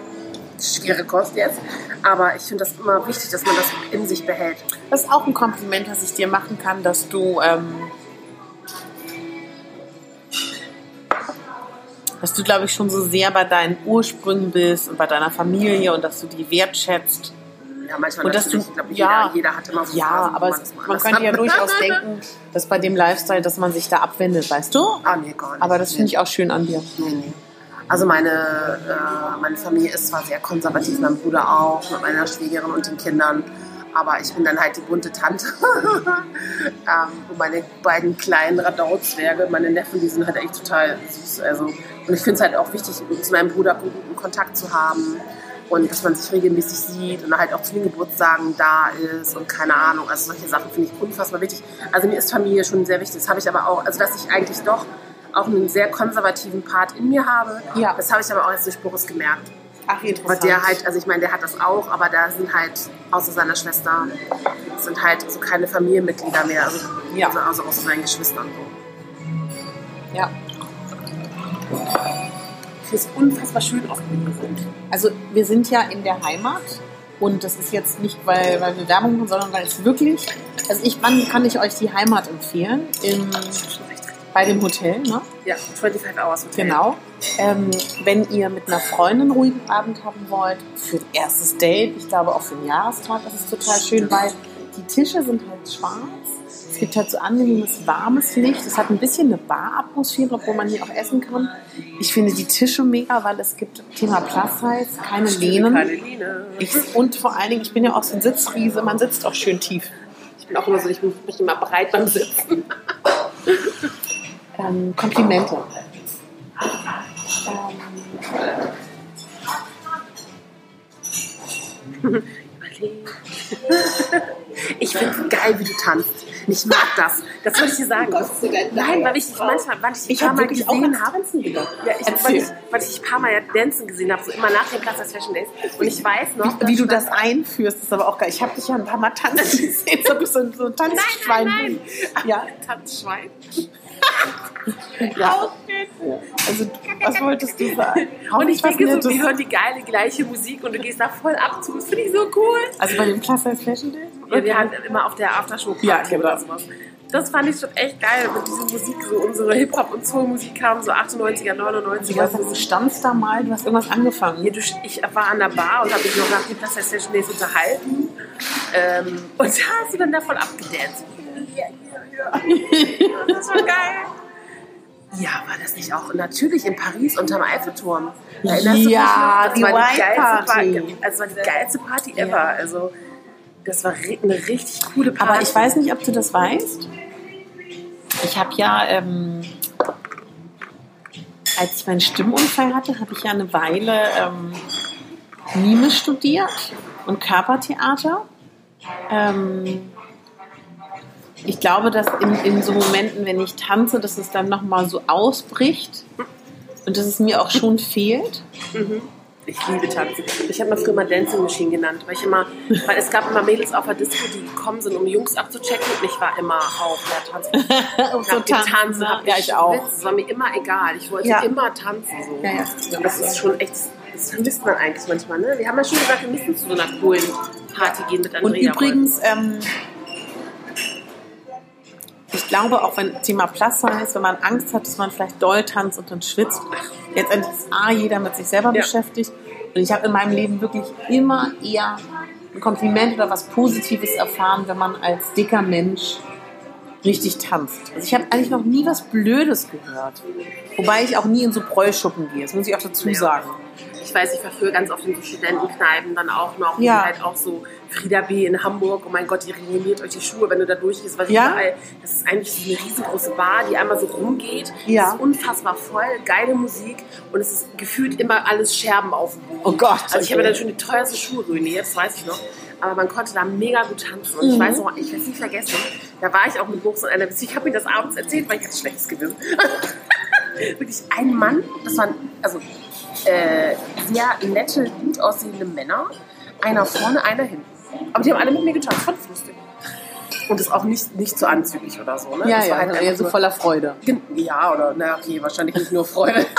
schwere Kost jetzt, aber ich finde das immer wichtig, dass man das in sich behält. Das ist auch ein Kompliment, was ich dir machen kann, dass du, ähm, dass du, glaube ich, schon so sehr bei deinen Ursprüngen bist und bei deiner Familie und dass du die wertschätzt. Ja, manchmal Und dass du- ich glaube, ja. jeder, jeder hat immer so Ja, Phasen, aber man es, man könnte ja durchaus denken, dass bei dem Lifestyle, dass man sich da abwendet, weißt du? Ah, nee, gar nicht. Aber das finde ich auch schön an dir. Nee, nee. Also meine, äh, meine Familie ist zwar sehr konservativ, mein Bruder auch, mit meiner Schwägerin und den Kindern. Aber ich bin dann halt die bunte Tante. ähm, und meine beiden kleinen Radau-Zwerge, meine Neffen, die sind halt echt total süß. Also, und ich finde es halt auch wichtig, zu meinem Bruder guten Kontakt zu haben. Und dass man sich regelmäßig sieht und halt auch zu den Geburtstagen da ist und keine Ahnung. Also solche Sachen finde ich unfassbar wichtig. Also mir ist Familie schon sehr wichtig. Das habe ich aber auch, also dass ich eigentlich doch auch einen sehr konservativen Part in mir habe. Ja. Das habe ich aber auch jetzt durch Boris gemerkt. Ach, Aber interessant. der halt, also ich meine, der hat das auch, aber da sind halt außer seiner Schwester sind halt so keine Familienmitglieder mehr, also, Ja. also, also außer seinen Geschwistern so. ja. Ich finde es unfassbar schön auf dem sind. Also wir sind ja in der Heimat und das ist jetzt nicht, weil, weil wir Werbung machen, sondern weil es wirklich, also ich, wann kann ich euch die Heimat empfehlen? Im, bei dem Hotel, ne? Ja, 25 Hours Hotel. Genau. Ähm, wenn ihr mit einer Freundin ruhigen Abend haben wollt, für ein erstes Date, ich glaube auch für einen Jahrestag, das ist total schön, weil die Tische sind halt schwarz. Es gibt halt so angenehmes, warmes Licht. Es hat ein bisschen eine Baratmosphäre, wo man hier auch essen kann. Ich finde die Tische mega, weil es gibt Thema Plus Size, keine Lehnen. Keine Lehne. Ich, und vor allen Dingen, ich bin ja auch so ein Sitzriese, man sitzt auch schön tief. Ich bin auch immer so, ich bin, bin immer bereit beim Sitzen. Ähm, Komplimente. Ich finde es geil, wie du tanzt. Ich mag das. Das wollte ich dir sagen. Nein, weil ich dich manchmal, weil ich dich ein paar Mal gesehen habe. Ja, ich, weil, ich, weil ich ein paar Mal ja dancen gesehen habe, so immer nach dem Platz des Fashion Days. Und ich weiß noch, Wie du dass- das einführst, ist aber auch geil. Ich habe dich ja ein paar Mal tanzen gesehen, so bist du so ein Tanzschwein. Nein, Ja, Tanzschwein. ja. Also, was wolltest du sagen? Und ich denke so, wir hören die geile, gleiche Musik und du gehst da voll ab zu. Das finde ich so cool. Also bei dem Klasse Fashion Day? Ja, wir hatten immer auf der Aftershow-Party Ja, genau. oder sowas. Das fand ich schon echt geil, mit dieser Musik, so unsere Hip-Hop- und Soul-Musik kam, so 98er, 99er. Ich weiß, du standst da mal, du hast irgendwas angefangen. Ja, du, ich war an der Bar und habe mich noch nach dem Size Fashion Days unterhalten. Ähm, und da hast du dann da voll abgedanced. Ja, ja, ja. Das war geil. Ja, war das nicht auch? Natürlich in Paris unterm Eiffelturm. Erinnerst du dich Ja, noch? Das die war White geilste Party. Also, das war die geilste Party ever. Also, das war eine richtig coole Party. Aber ich weiß nicht, ob du das weißt. Ich habe ja, ähm, als ich meinen Stimmunfall hatte, habe ich ja eine Weile ähm, Mime studiert und Körpertheater. Ähm, ich glaube, dass in, in so Momenten, wenn ich tanze, dass es dann nochmal so ausbricht und dass es mir auch schon fehlt. Ich liebe Tanzen. Ich habe mal früher mal Dancing Machine genannt, weil ich immer, weil es gab immer Mädels auf der Disco, die gekommen sind, um Jungs abzuchecken und ich war immer auf der Tanzfläche. Und Ich hab getanzt, ne? hab Ja, ich auch. Es war mir immer egal. Ich wollte Ja. immer tanzen. So. Ja, ja. Und das ist schon echt, das vermisst man eigentlich manchmal. Ne? Wir haben ja schon gesagt, wir müssen zu so einer coolen Party gehen mit Andrea. Und übrigens, ähm, ich glaube, auch wenn Thema Plus heißt, wenn man Angst hat, dass man vielleicht doll tanzt und dann schwitzt, letztendlich ist A, jeder mit sich selber Ja. beschäftigt. Und ich habe in meinem Leben wirklich immer eher ein Kompliment oder was Positives erfahren, wenn man als dicker Mensch richtig tanzt. Also ich habe eigentlich noch nie was Blödes gehört. Wobei ich auch nie in so Bräuschuppen gehe, das muss ich auch dazu Ja. sagen. Ich weiß, ich war früher ganz oft in so Studentenkneipen dann auch noch. Ja. Und halt auch so Frieda B. in Hamburg. Oh mein Gott, die ruiniert euch die Schuhe, wenn du da durchgehst. Weil Ja? überall, das ist eigentlich so eine riesengroße Bar, die einmal so rumgeht. Ja. Es ist unfassbar voll, geile Musik. Und es ist gefühlt immer alles Scherben auf dem Boden. Oh Gott. Also ich habe dann schon die teuerste Schuhe ruiniert, das weiß ich noch. Aber man konnte da mega gut tanzen. Und Mhm. ich weiß noch, ich werde es nicht vergessen, da war ich auch mit Buchs in einer Beziehung. Ich habe mir das abends erzählt, weil ich hatte schlechtes Gewissen. Wirklich ein Mann, das waren also äh, sehr nette, gut aussehende Männer. Einer vorne, einer hinten. Aber die haben alle mit mir getanzt, fand ich lustig. Und ist auch nicht, nicht so anzüglich oder so. Ne? Ja, das ja, halt einfach so voller Freude. Ja, oder, na okay, wahrscheinlich nicht nur Freude.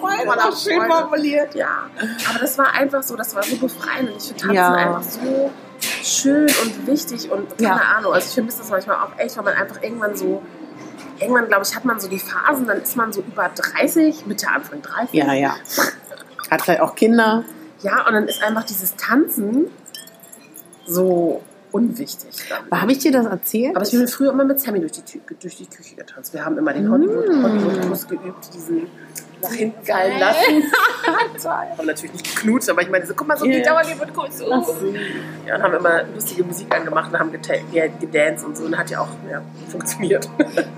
Voller Voller Freude. formuliert. Ja, aber das war einfach so, das war so befreiend. Und ich finde Tanzen Ja. einfach so schön und wichtig und keine Ja. Ahnung. Also ich vermisse das manchmal auch echt, weil man einfach irgendwann so, irgendwann glaube ich, hat man so die Phasen, dann ist man so über 30, Mitte, Anfang 30. Ja, ja. Hat vielleicht auch Kinder. Ja, und dann ist einfach dieses Tanzen so unwichtig. Habe ich dir das erzählt? Aber ich bin früher immer mit Sammy durch die, Tü- durch die Küche getanzt. Wir haben immer den Mm. Hollywood, Hollywood-Kuss geübt, diesen nach hinten fallen lassen. haben natürlich nicht geknutscht, aber ich meine, so, guck mal, so Ja. geht der Hollywood-Kuss. Ja, und haben immer lustige Musik angemacht und haben gedanced und so. Und hat ja auch ja, funktioniert.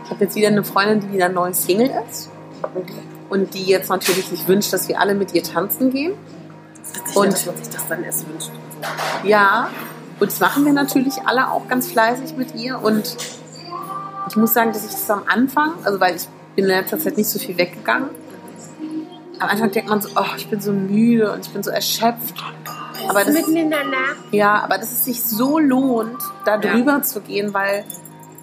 Ich habe jetzt wieder eine Freundin, die wieder neu Single ist. Und die jetzt natürlich sich wünscht, dass wir alle mit ihr tanzen gehen. Witzig, Und- dass man sich das dann erst wünscht. Ja, und das machen wir natürlich alle auch ganz fleißig mit ihr. Und ich muss sagen, dass ich das am Anfang, also weil ich bin in letzter Zeit nicht so viel weggegangen, am Anfang denkt man so, oh, ich bin so müde und ich bin so erschöpft. Aber das, Miteinander. ja, aber dass es sich so lohnt, da Ja. drüber zu gehen, weil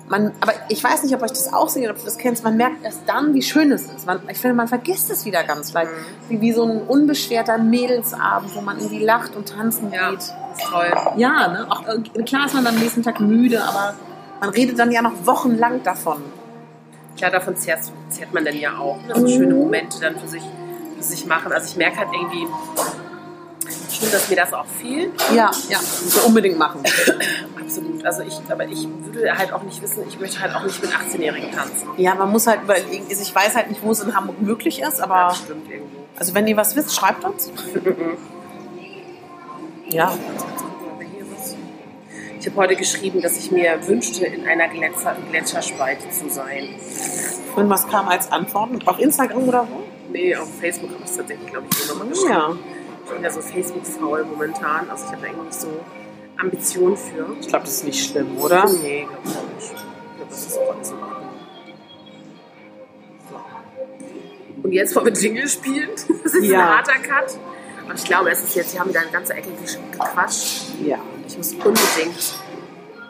man, aber ich weiß nicht, ob euch das auch seht, ob du das kennst, man merkt erst dann, wie schön es ist. Man, ich finde, man vergisst es wieder ganz leicht. Wie, wie so ein unbeschwerter Mädelsabend, wo man irgendwie lacht und tanzen Ja, geht. das ist toll. Ja, ne? Auch, äh, klar ist man am nächsten Tag müde, aber man redet dann ja noch wochenlang davon. Klar, davon zehrt, zehrt man dann ja auch. Ne? So schöne Momente dann für sich, sich machen. Also ich merke halt irgendwie schon, dass mir das auch fehlt. Ja, ja, muss man unbedingt machen. Absolut. Also ich, aber ich würde halt auch nicht wissen, ich möchte halt auch nicht mit 18-Jährigen tanzen. Ja, man muss halt überlegen, also ich weiß halt nicht, wo es in Hamburg möglich ist, Ja, aber das stimmt irgendwo. also wenn ihr was wisst, schreibt uns. Ja, Ich habe heute geschrieben, dass ich mir wünschte, in einer Gletscher, Gletscherspalte zu sein. und was kam als Antworten? Auf Instagram oder wo? Nee, auf Facebook habe ich es tatsächlich, glaube ich, nur nochmal geschrieben. Ja. Ich bin ja so Facebook-faul momentan. Also ich habe da irgendwie nicht so Ambitionen für. Ich glaube, das ist nicht schlimm, oder? Nee, glaube ich auch nicht. Ich glaube, das ist auch alles in Ordnung. So. Und jetzt wollen wir Jingle spielen. Das ist Ja. ein harter Cut. Und ich glaube, es ist jetzt, wir haben wieder eine ganze Ecke gequatscht. Ja. Ich muss unbedingt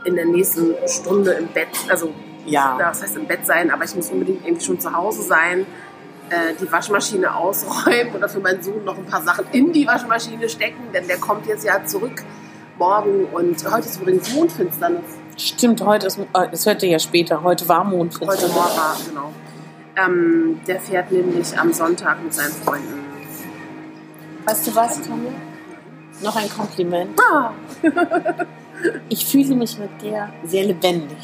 in der nächsten Stunde im Bett, also Ja. was heißt im Bett sein, aber ich muss unbedingt irgendwie schon zu Hause sein, äh, die Waschmaschine ausräumen oder für meinen Sohn noch ein paar Sachen in die Waschmaschine stecken, denn der kommt jetzt ja zurück morgen und heute ist übrigens Mondfinsternis. Stimmt, heute ist, äh, das hört ihr ja später, heute war Mondfinsternis. Heute Morgen, war, genau. Ähm, der fährt nämlich am Sonntag mit seinen Freunden. Weißt du was, Tanja? Noch ein Kompliment. Ah, Ich fühle mich mit dir sehr lebendig.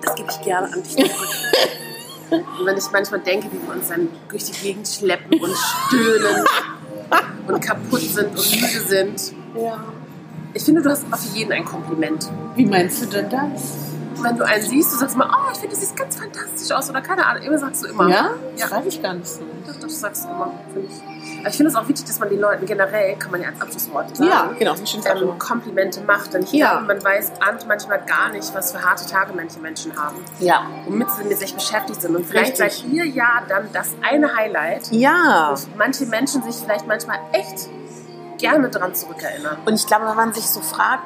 das gebe ich gerne an dich. Und wenn ich manchmal denke, wie wir uns dann durch die Gegend schleppen und stöhnen und kaputt sind und müde sind. Ja. Ich finde, du hast immer für jeden ein Kompliment. Wie meinst du denn das? Wenn du einen siehst, du sagst mal, oh, ich finde, du siehst ganz fantastisch aus. Oder keine Ahnung, immer sagst du immer. Ja? Ja. Schreibe ich gar nicht so. Doch, das sagst du immer, finde ich. Aber ich finde es auch wichtig, dass man den Leuten generell, kann man ja als Abschlusswort sagen, Ja, genau. Ähm. Komplimente macht. Denn ich Ja. man weiß an- manchmal gar nicht, was für harte Tage manche Menschen haben. Ja. Womit sie mit sich beschäftigt sind. Und vielleicht Richtig. seid ihr ja dann das eine Highlight, Ja. wo manche Menschen sich vielleicht manchmal echt gerne dran zurückerinnern. Und ich glaube, wenn man sich so fragt,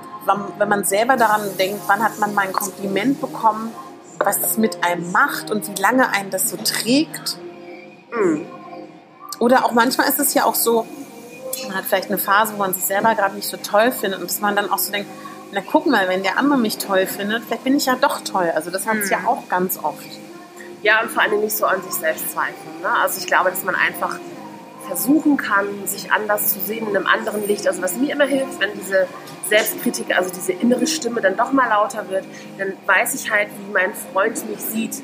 wenn man selber daran denkt, wann hat man mal ein Kompliment bekommen, was es mit einem macht und wie lange einen das so trägt. Mhm. Oder auch manchmal ist es ja auch so, man hat vielleicht eine Phase, wo man sich selber gerade nicht so toll findet und dass man dann auch so denkt, na guck mal, wenn der andere mich toll findet, vielleicht bin ich ja doch toll. Also das hat es Mhm. ja auch ganz oft. Ja, und vor allem nicht so an sich selbst zweifeln. Ne? Also ich glaube, dass man einfach versuchen kann, sich anders zu sehen in einem anderen Licht. Also was mir immer hilft, wenn diese Selbstkritik, also diese innere Stimme dann doch mal lauter wird, dann weiß ich halt, wie mein Freund mich sieht.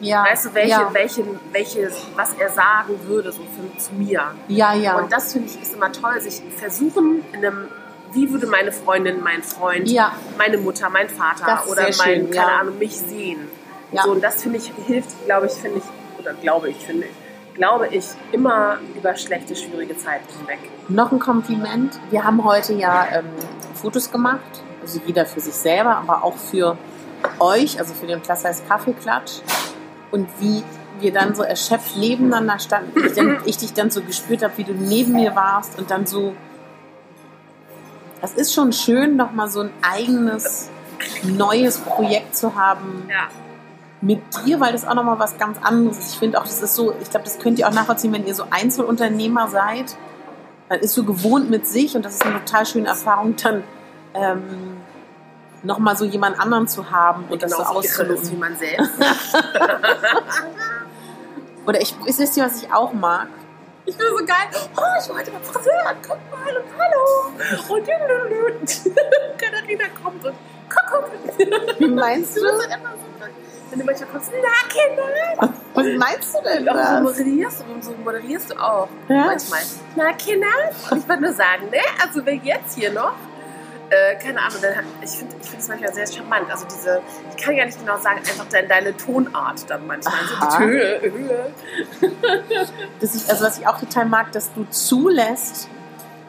Ja. Weißt du, welche, ja. welche, welche, was er sagen würde so für, zu mir. Ja, ja. Und das finde ich ist immer toll, sich versuchen in einem, wie würde meine Freundin, mein Freund, Ja. meine Mutter, mein Vater oder mein, schön, keine ja. Ahnung, mich sehen. Ja. So, und das finde ich, hilft, glaube ich, finde ich, oder glaube ich, finde ich, glaube ich, immer über schlechte, schwierige Zeiten hinweg. Noch ein Kompliment. Wir haben heute ja ähm, Fotos gemacht. Also jeder für sich selber, aber auch für euch, also für den Plus Size Kaffeeklatsch. Und wie wir dann so erschöpft nebeneinander standen. Ich, dann, ich dich dann so gespürt habe, wie du neben mir warst und dann so. Das ist schon schön, nochmal so ein eigenes, neues Projekt zu haben Ja. mit dir, weil das auch nochmal was ganz anderes ist. Ich finde auch, das ist so, ich glaube, das könnt ihr auch nachvollziehen, wenn ihr so Einzelunternehmer seid. Man ist so gewohnt mit sich und das ist eine total schöne Erfahrung, dann ähm, nochmal so jemand anderen zu haben und das so ist wie auszuloten. man selbst. Oder ich, wisst ihr, was ich auch mag? Ich bin so geil. Oh, ich war heute beim Friseur. Guck mal und hallo. Und Katharina kommt und guck, Wie meinst Du so, wenn du manchmal kommst, na Kinder. Was meinst du denn Und so das? moderierst du, so moderierst du auch. Ja? Manchmal. Na Kinder. Und ich würde nur sagen, ne, also wer jetzt hier noch, äh, keine Ahnung, ich finde ich es manchmal sehr charmant. Also diese, ich kann gar nicht genau sagen, einfach deine, deine Tonart dann manchmal. Aha. So die Höhe, Höhe. dass ich, also was ich auch total mag, dass du zulässt,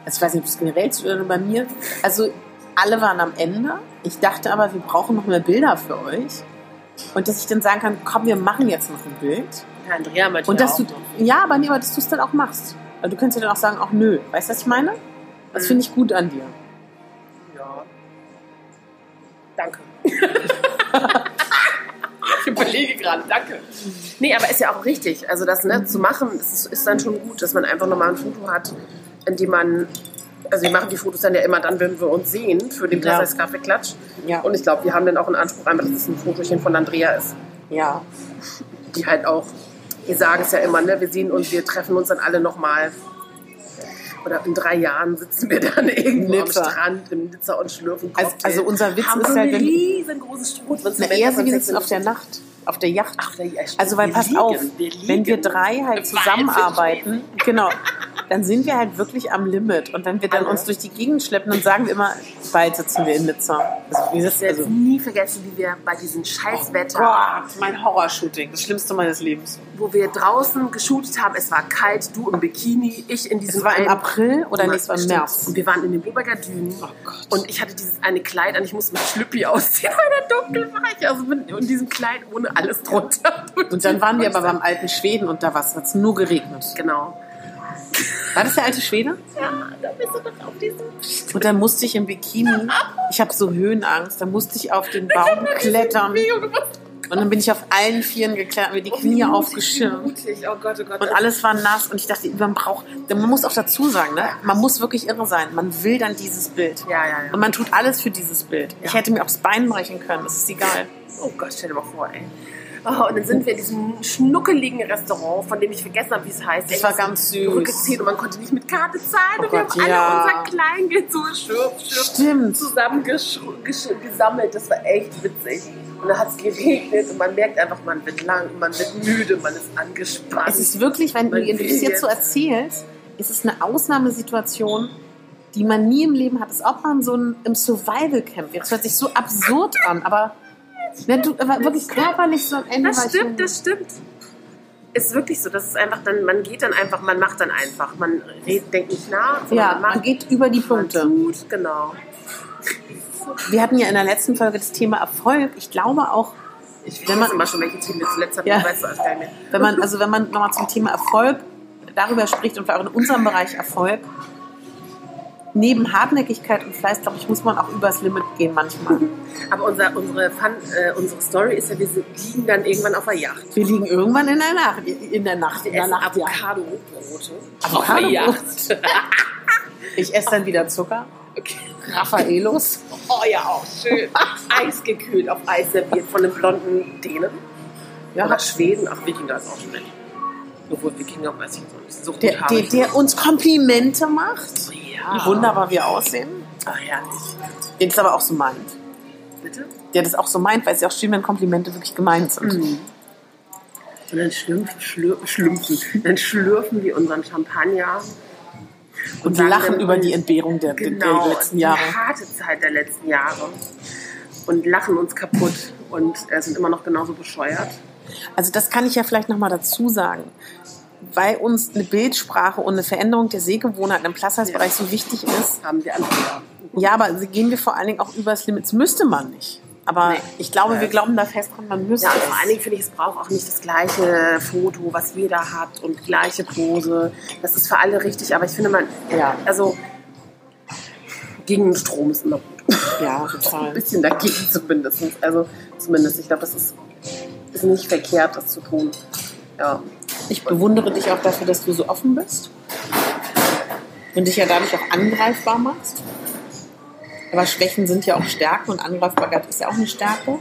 also ich weiß nicht, ob es generell zu oder bei mir, also alle waren am Ende. Ich dachte aber, wir brauchen noch mehr Bilder für euch. Und dass ich dann sagen kann, komm, wir machen jetzt noch ein Bild. Ja, Andrea manchmal Und dass auch du, noch. ja, aber nee, aber dass du es dann auch machst. Also du könntest ja dann auch sagen, ach nö. Weißt du, was ich meine? Das Mhm. finde ich gut an dir. Danke. ich überlege gerade, danke. Nee, aber ist ja auch richtig. Also das ne, zu machen, ist, ist dann schon gut, dass man einfach nochmal ein Foto hat, in dem man. Also wir machen die Fotos dann ja immer dann, wenn wir uns sehen, für den Ja. Kaffeeklatsch. Ja. Und ich glaube, wir haben dann auch einen Anspruch, einfach, dass es ein Fotochen von Andrea ist. Ja. Die halt auch, wir sagen es ja immer, ne, wir sehen uns, wir treffen uns dann alle nochmal. Oder in drei Jahren sitzen wir dann irgendwo Nizza. am Strand in Nizza und schlürfen Also- Cocktail. also unser Witz haben ist so ja, eine wenn- riesengroßes Stroh. Na, eher wir sitzen auf der Nacht, auf der Yacht. Ach. Also weil pass liegen, auf, wir wenn wir drei halt zusammenarbeiten, genau, dann sind wir halt wirklich am Limit. Und wenn wir dann Alle. uns durch die Gegend schleppen, dann sagen wir immer, bald sitzen wir in Nizza. Also, Ich werde also, nie vergessen, wie wir bei diesem Scheißwetter, Gott, mein Horrorshooting, das Schlimmste meines Lebens. wo wir draußen geshootet haben, es war kalt, du im Bikini, ich in diesem Es war im April oder nee, es war im. März. Und wir waren in den Bluberger Dünen. Oh. Und ich hatte dieses eine Kleid an, ich musste mit Schlüppi ausziehen, weil der dunkel war. Ich also mit in diesem Kleid ohne alles drunter. Und dann waren wir aber beim alten Schweden und da hat es nur geregnet. Genau. War das der alte Schwede? Ja, da bist du doch auf diesem... Und dann musste ich im Bikini, ich habe so Höhenangst, dann musste ich auf den Baum klettern. Und dann bin ich auf allen Vieren geklettert, mir die Knie aufgeschirmt. Mutig. Oh Gott, oh Gott. Und alles war nass und ich dachte, man braucht, man muss auch dazu sagen, ne? man muss wirklich irre sein. Man will dann dieses Bild. Ja, ja, ja. Und man tut alles für dieses Bild. Ich hätte mir aufs Bein brechen können, das ist egal. Oh Gott, stell dir mal vor, ey. Oh, und dann sind wir in diesem schnuckeligen Restaurant, von dem ich vergessen habe, wie es heißt. Das war ganz süß. Rückgezählt und man konnte nicht mit Karte zahlen. Oh und wir Gott, haben alle ja. unser Kleingeld so schürf, schürf Stimmt. zusammen gesch gesch gesammelt. Das war echt witzig. Und dann hat es geregnet und man merkt einfach, man wird lang, man wird müde, man ist angespannt. Es ist wirklich, wenn du Man du das jetzt so erzählst, ist es eine Ausnahmesituation, die man nie im Leben hat. Es ist auch mal so ein, im Survival Camp. Jetzt hört sich so absurd an, aber wenn du aber wirklich körperlich so am Ende das stimmt, das stimmt. Ist wirklich so. Das ist einfach dann, man geht dann einfach, man macht dann einfach. Man redet, denkt nicht nach, ja, man macht. man geht über die man Punkte. tut, genau. Wir hatten ja in der letzten Folge das Thema Erfolg. Ich glaube auch, Ich Wenn weiß man- immer schon, welche Themen wir zuletzt hatten, Ja. weißt du, gar nicht wenn man, also wenn man nochmal zum Thema Erfolg darüber spricht und auch in unserem Bereich Erfolg, neben Hartnäckigkeit und Fleiß, glaube ich, muss man auch übers Limit gehen manchmal. Aber unser, unsere, Fun, äh, unsere Story ist ja, wir liegen dann irgendwann auf der Yacht. Wir liegen irgendwann in der Nacht, in der Nacht, Wir in der Nacht. Avocado-Brote. Der Yacht. Ich esse dann wieder Zucker. Okay. Raffaelos. Oh ja, auch schön. Eis gekühlt auf Eis serviert von den blonden Dänen. Ja, Oder Schweden. Ach, Wikinger ist auch schon nett. Obwohl Wikinger weiß ich so nicht. So der, der, der uns Komplimente macht. Ja. Wie wunderbar wir aussehen. Ach, herrlich. Der das aber auch so meint. Bitte? Der das auch so meint, weil es ja auch schön, wenn Komplimente wirklich gemeint sind. Und dann schlümpfen, schlür, schlümpfen. Dann schlürfen wir unseren Champagner. Und sagen lachen über die Entbehrung der, genau, der letzten die Jahre. harte Zeit der letzten Jahre. Und lachen uns kaputt und äh, sind immer noch genauso bescheuert. Also das kann ich ja vielleicht nochmal dazu sagen. Weil uns eine Bildsprache und eine Veränderung der Sehgewohnheiten im Plus-Size-Bereich so wichtig ist. Haben wir alle wieder. Ja, aber gehen wir vor allen Dingen auch übers Limit. Das müsste man nicht. Aber Nee. ich glaube, wir glauben da fest dran, man müsste Ja, und vor allen. Dingen finde ich, es braucht auch nicht das gleiche Foto, was jeder hat und gleiche Pose. Das ist für alle richtig, aber ich finde man, Ja. also gegen den Strom ist immer gut. Ja, Ein total. bisschen dagegen zumindest. Also zumindest, ich glaube, das ist, ist nicht verkehrt, das zu tun. Ja. Ich bewundere dich auch dafür, dass du so offen bist. Und dich ja dadurch auch angreifbar machst. Aber Schwächen sind ja auch Stärken und Angreifbarkeit ist ja auch eine Stärke.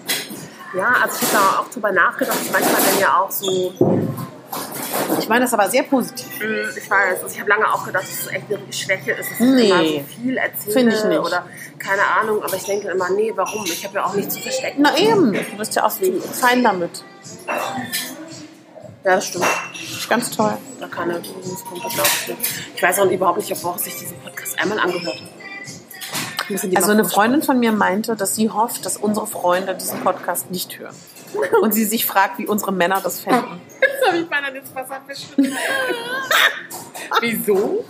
ja, also ich habe da auch drüber nachgedacht. Manchmal dann ja auch so, Ich meine das aber sehr positiv. mh, ich weiß, also ich habe lange auch gedacht, dass es echt eine Schwäche ist, dass ich Nee. immer so viel erzähle Finde ich nicht. oder keine Ahnung. Aber ich denke immer, nee, warum? Ich habe ja auch nichts zu verstecken. Na eben, du bist ja auch fein damit. Ja, das stimmt. Ist ganz toll. Da kann er nicht. Ich weiß auch überhaupt nicht, ob Woche sich diesen Podcast einmal angehört hat. Also eine. Freundin von mir meinte, dass sie hofft, dass unsere Freunde diesen Podcast nicht hören. Und sie sich fragt, wie unsere Männer das fänden. Das habe ich meiner jetzt Wasser bestimmt. Wieso?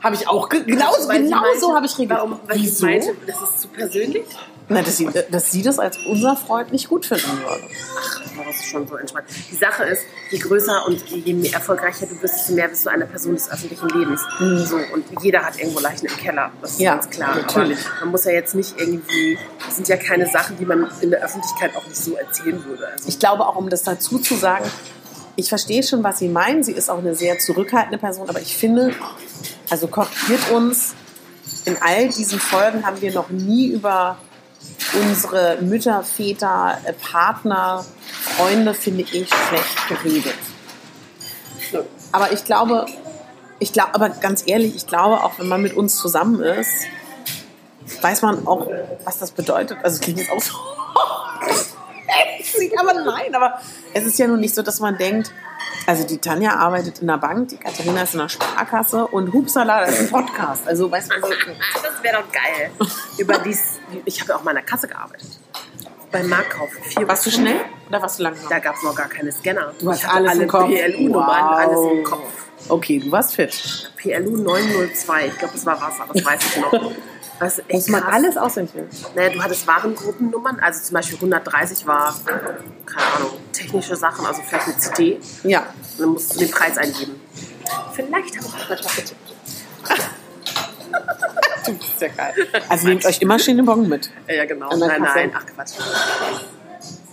Habe ich auch ge- genauso, genau so habe ich reagiert. Warum? Weil Wieso? ich meinte, das ist zu persönlich. Na, dass, sie, dass sie das als unser Freund nicht gut finden würde. Ach, das ist schon so entspannt. Die Sache ist, je größer und je erfolgreicher du bist, desto mehr bist du eine Person des öffentlichen Lebens. So, und jeder hat irgendwo Leichen im Keller. Das ist Ja, ganz klar. natürlich. Aber man muss ja jetzt nicht irgendwie, das sind ja keine Sachen, die man in der Öffentlichkeit auch nicht so erzählen würde. Also, Ich glaube auch, um das dazu zu sagen, ich verstehe schon, was Sie meinen. Sie ist auch eine sehr zurückhaltende Person, aber ich finde, also korrigiert uns, in all diesen Folgen haben wir noch nie über unsere Mütter, Väter, äh, Partner, Freunde, finde ich, schlecht geredet. Aber ich glaube, ich glaube, aber ganz ehrlich, ich glaube, auch wenn man mit uns zusammen ist, weiß man auch, was das bedeutet. Also klingt jetzt auch so. Aber nein, aber es ist ja nun nicht so, dass man denkt, also die Tanja arbeitet in der Bank, die Katharina ist in der Sparkasse und Hupsala, das ist ein Podcast. Also weißt du, also, das wäre doch geil. Über dies, ich habe ja auch mal in der Kasse gearbeitet. Beim Marktkauf. Vier warst du schnell oder warst du langsam? Da gab es noch gar keine Scanner. Du hast alles alle im Kopf. PLU-Nummern, Wow. alles im Kopf. Okay, du warst fit. PLU 902, ich glaube, das war Wasser, das weiß ich noch. Das ist echt Muss man krass. alles auswendig lernen. Naja, du hattest Warengruppennummern, also zum Beispiel 130 war, keine Ahnung, technische Sachen, also vielleicht eine CD. Ja. Und dann musst du den Preis eingeben. Vielleicht habe ich auch manchmal getippt. Du bist ja geil. Also nehmt euch immer schön den Bon mit. Ja, genau. Nein, Kasse. nein, ach Quatsch.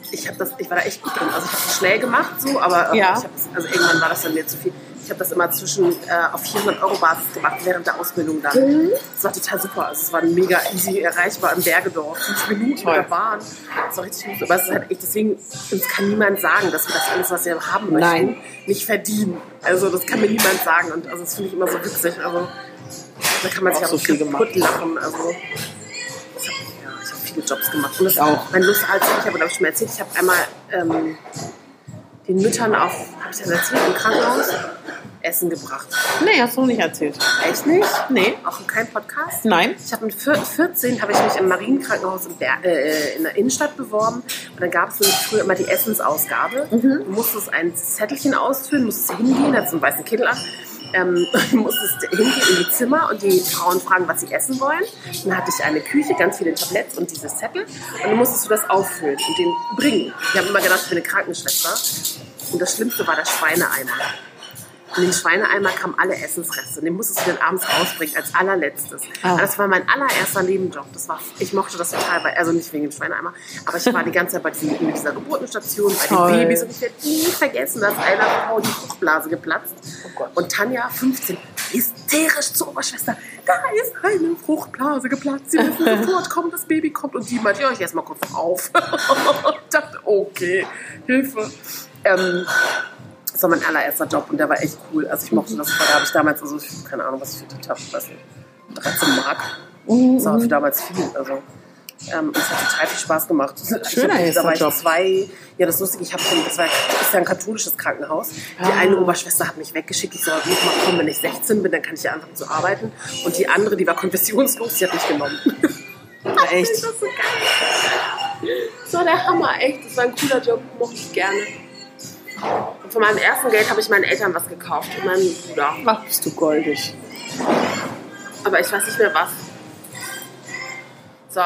Ich, hab das, ich war da echt gut drin. Also ich habe das schnell gemacht, so, aber äh, Ja. ich hab also irgendwann war das dann mir zu viel. Ich habe das immer zwischen äh, auf 400 Euro Basis gemacht während der Ausbildung dann. Mhm. Das war total super. Also es war mega easy erreichbar im Bergedorf. Fünf Minuten Toll. mit der Bahn. Das war richtig gut. Aber es ist halt echt, deswegen, uns kann niemand sagen, dass wir das alles, was wir haben möchten, Nein. nicht verdienen. Also das kann mir niemand sagen. Und also das finde ich immer so witzig. Also da kann man sich Auch auch so kaputt lachen. Also das hab, ja, ich habe viele Jobs gemacht. Und das Ich auch. Mein Lust, als ich habe, glaube ich, schon mal erzählt, ich habe einmal ähm, den Müttern auf, habe ich das erzählt, im Krankenhaus Essen gebracht. Nee, hast du noch nicht erzählt. Echt nicht? Nee. Auch in keinem Podcast? Nein. Ich habe mit vier- 14 habe ich mich im Marienkrankenhaus in, Ber äh, in der Innenstadt beworben und dann gab es früher immer die Essensausgabe. Du musstest ein Zettelchen ausfüllen, musstest hingehen, hattest einen weißen Kittel an, ähm, musstest hingehen in die Zimmer und die Frauen fragen, was sie essen wollen. Dann hatte ich eine Küche, ganz viele Tabletts und dieses Zettel und dann musstest du das auffüllen und den bringen. Ich habe immer gedacht, ich bin eine Krankenschwester und das Schlimmste war der Schweineeimer. In den Schweineeimer kamen alle Essensreste. Und den musstest du dann abends rausbringen, als allerletztes. Aber Das war mein allererster Nebenjob. Das war, ich mochte das total, weil, also nicht wegen dem Schweineeimer, aber ich war die ganze Zeit bei diesem, in dieser Geburtenstation, bei Toll. den Babys. Und ich werde nie vergessen, dass einer Frau die Fruchtblase geplatzt. Oh. Und Tanja, 15, hysterisch zur Oberschwester. Da ist eine Fruchtblase geplatzt. Sie müssen sofort kommen, das Baby kommt. Und die meint, ja, ich esse mal kurz auf. ich dachte, okay, Hilfe. Ähm, das war mein allererster Job und der war echt cool. Also ich mochte das voll. Da habe ich damals, also ich- keine Ahnung, was ich verdient habe, weiß nicht, 13 Mark. Das war für damals viel. Also ähm, es hat total viel Spaß gemacht. Schöner ich hab, da war ich Job. zwei, ja das Lustige, ich habe schon, das war das ist ja ein katholisches Krankenhaus. Die Ah. eine Oberschwester hat mich weggeschickt, ich soll mal kommen, wenn ich 16 bin, dann kann ich ja anfangen zu arbeiten. Und die andere, die war konfessionslos, die hat mich genommen. Echt? Das ist so geil. Das war der Hammer, echt. Das war ein cooler Job, mochte ich gerne. Und von meinem ersten Geld habe ich meinen Eltern was gekauft und meinem Bruder. Ach, bist du goldig. Aber ich weiß nicht mehr was. So,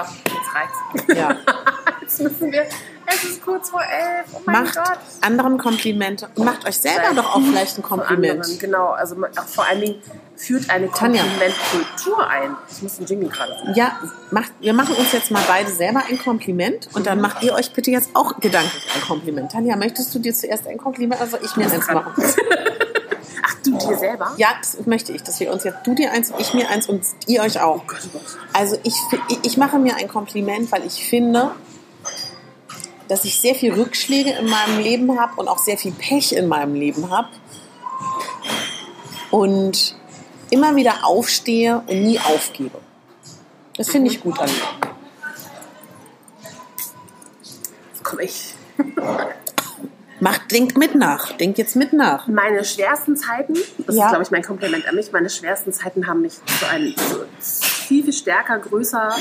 reicht's. Ja. Jetzt müssen wir. Es ist kurz vor elf. Oh mein Macht Gott. anderen Komplimente macht euch selber doch auch vielleicht ein Kompliment. anderen, genau. Also vor allen Dingen führt eine Tanja. Komplimentkultur ein. Ich muss den Jingle gerade sagen. Ja, macht, wir machen uns jetzt mal beide selber ein Kompliment und dann macht ihr euch bitte jetzt auch gedanklich ein Kompliment. Tanja, möchtest du dir zuerst ein Kompliment, also ich mir eins machen? Du dir selber? Ja, das möchte ich, dass wir uns jetzt, du dir eins, ich mir eins und ihr euch auch. Oh oh. Also ich, ich mache mir ein Kompliment, weil ich finde, dass ich sehr viel Rückschläge in meinem Leben habe und auch sehr viel Pech in meinem Leben habe. Und immer wieder aufstehe und nie aufgebe. Das finde ich gut an mir. Komme ich. Macht, denkt mit nach. Denkt jetzt mit nach. Meine schwersten Zeiten, das Ja. ist, glaube ich, mein Kompliment an mich, meine schwersten Zeiten haben mich zu einem viel, viel stärker, größer,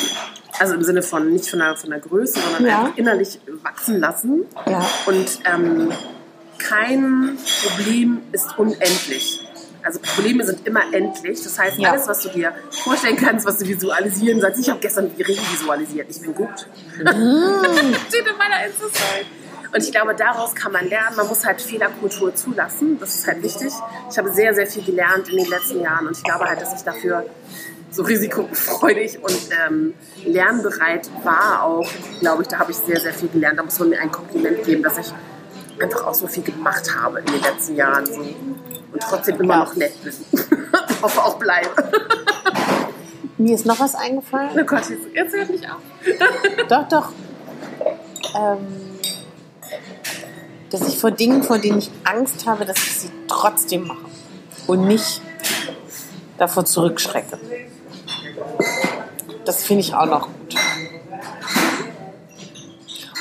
also im Sinne von nicht von der, von der Größe, sondern Ja. einfach innerlich wachsen lassen. Ja. Und ähm, kein Problem ist unendlich. Also Probleme sind immer endlich. Das heißt, Ja. alles, was du dir vorstellen kannst, was du visualisieren sollst. Ich habe gestern die Regen visualisiert. Ich bin gut. Mm. Steht in meiner Insta-Story. Und ich glaube, daraus kann man lernen. Man muss halt Fehlerkultur zulassen. Das ist halt wichtig. Ich habe sehr, sehr viel gelernt in den letzten Jahren. Und ich glaube halt, dass ich dafür so risikofreudig und ähm, lernbereit war auch, glaube ich, da habe ich sehr, sehr viel gelernt. Da muss man mir ein Kompliment geben, dass ich einfach auch so viel gemacht habe in den letzten Jahren. So. Und trotzdem immer Ja. noch nett bin. ich hoffe auch bleibe. Mir ist noch was eingefallen. Oh Gott, jetzt, jetzt hört mich auf. Doch, doch. Ähm, dass ich vor Dingen, vor denen ich Angst habe, dass ich sie trotzdem mache und nicht davor zurückschrecke. Das finde ich auch noch gut.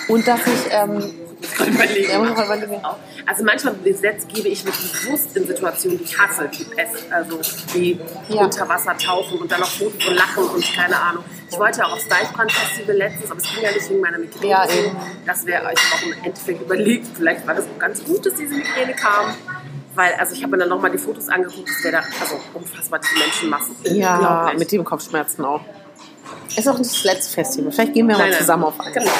Und dass ich, ähm, Überlegen. ja, muss ich mal überlegen. Also manchmal setz, gebe ich mich bewusst in Situationen, die ich hasse, wie Pest, also wie Ja. unter Wasser tauchen und dann noch Fotos und lachen und keine Ahnung. Ich wollte ja auch aufs Deichbrand-Festival letztens, aber es ging ja nicht wegen meiner Migräne. Ja, eben. Das wäre, habe auch im Endeffekt überlegt, vielleicht war das auch ganz gut, dass diese Migräne kam. Weil, also ich habe mir dann nochmal die Fotos angeguckt, das wäre da, also unfassbar, diese Menschenmassen. Ja, mit dem Kopfschmerzen auch. Ist auch nicht das letzte Festival. Vielleicht gehen wir mal Nein, nein. zusammen auf eins. Genau.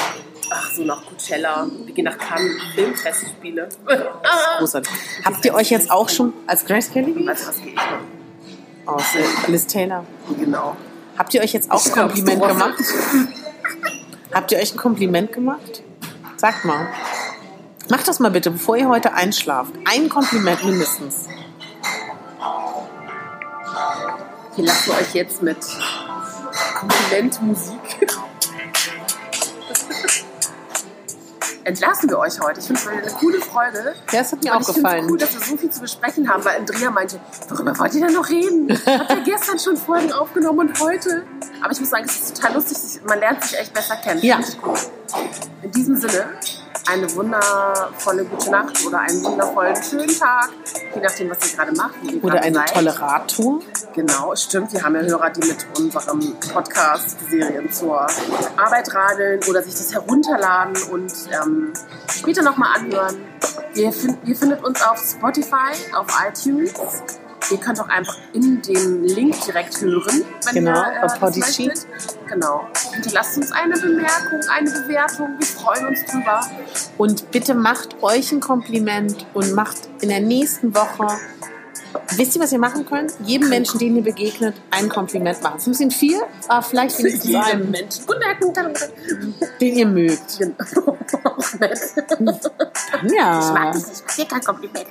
Ach, so nach Coachella. Wir gehen nach Cannes, Filmfestspiele. Großartig. Habt ihr euch jetzt auch schon als Grace Kelly du, was gehe ich noch? aus äh, Liz Taylor? Genau. Habt ihr euch jetzt auch ein Kompliment gemacht? Habt ihr euch ein Kompliment gemacht? Sagt mal. Macht das mal bitte, bevor ihr heute einschlaft. Ein Kompliment mindestens. Wir lassen euch jetzt mit Komplimentmusik. Entlassen wir euch heute. Ich finde es eine coole Folge. Ja, das hat mir Und auch ich finde es gefallen. cool, dass wir so viel zu besprechen haben, weil Andrea meinte, worüber wollt ihr denn noch reden? Habt ihr gestern schon Folgen aufgenommen und heute? Aber ich muss sagen, es ist total lustig. Man lernt sich echt besser kennen. Ja. Ich. In diesem Sinne, eine wundervolle gute Nacht oder einen wundervollen schönen Tag, je nachdem, was ihr gerade macht. ihr Oder eine seid. tolle Radtour. Genau, stimmt. Wir haben ja Hörer, die mit unserem Podcast Serien zur Arbeit radeln oder sich das herunterladen und ähm, später nochmal anhören. Ihr, find, ihr findet uns auf Spotify, auf iTunes. Ihr könnt auch einfach in den Link direkt hören, wenn Genau, ihr äh, das möchtet. Genau. Hinterlasst uns eine Bemerkung, eine Bewertung. Wir freuen uns drüber. Und bitte macht euch ein Kompliment und macht in der nächsten Woche. Wisst ihr, was ihr machen könnt? Jedem Menschen, den ihr begegnet, ein Kompliment machen. Es ist ein bisschen viel, aber vielleicht wenigstens einen, Menschen. Guten Tag, den ihr mögt. Genau. Auch nett. Ja. Ich mag dich nicht. Ich mag dir kein Kompliment.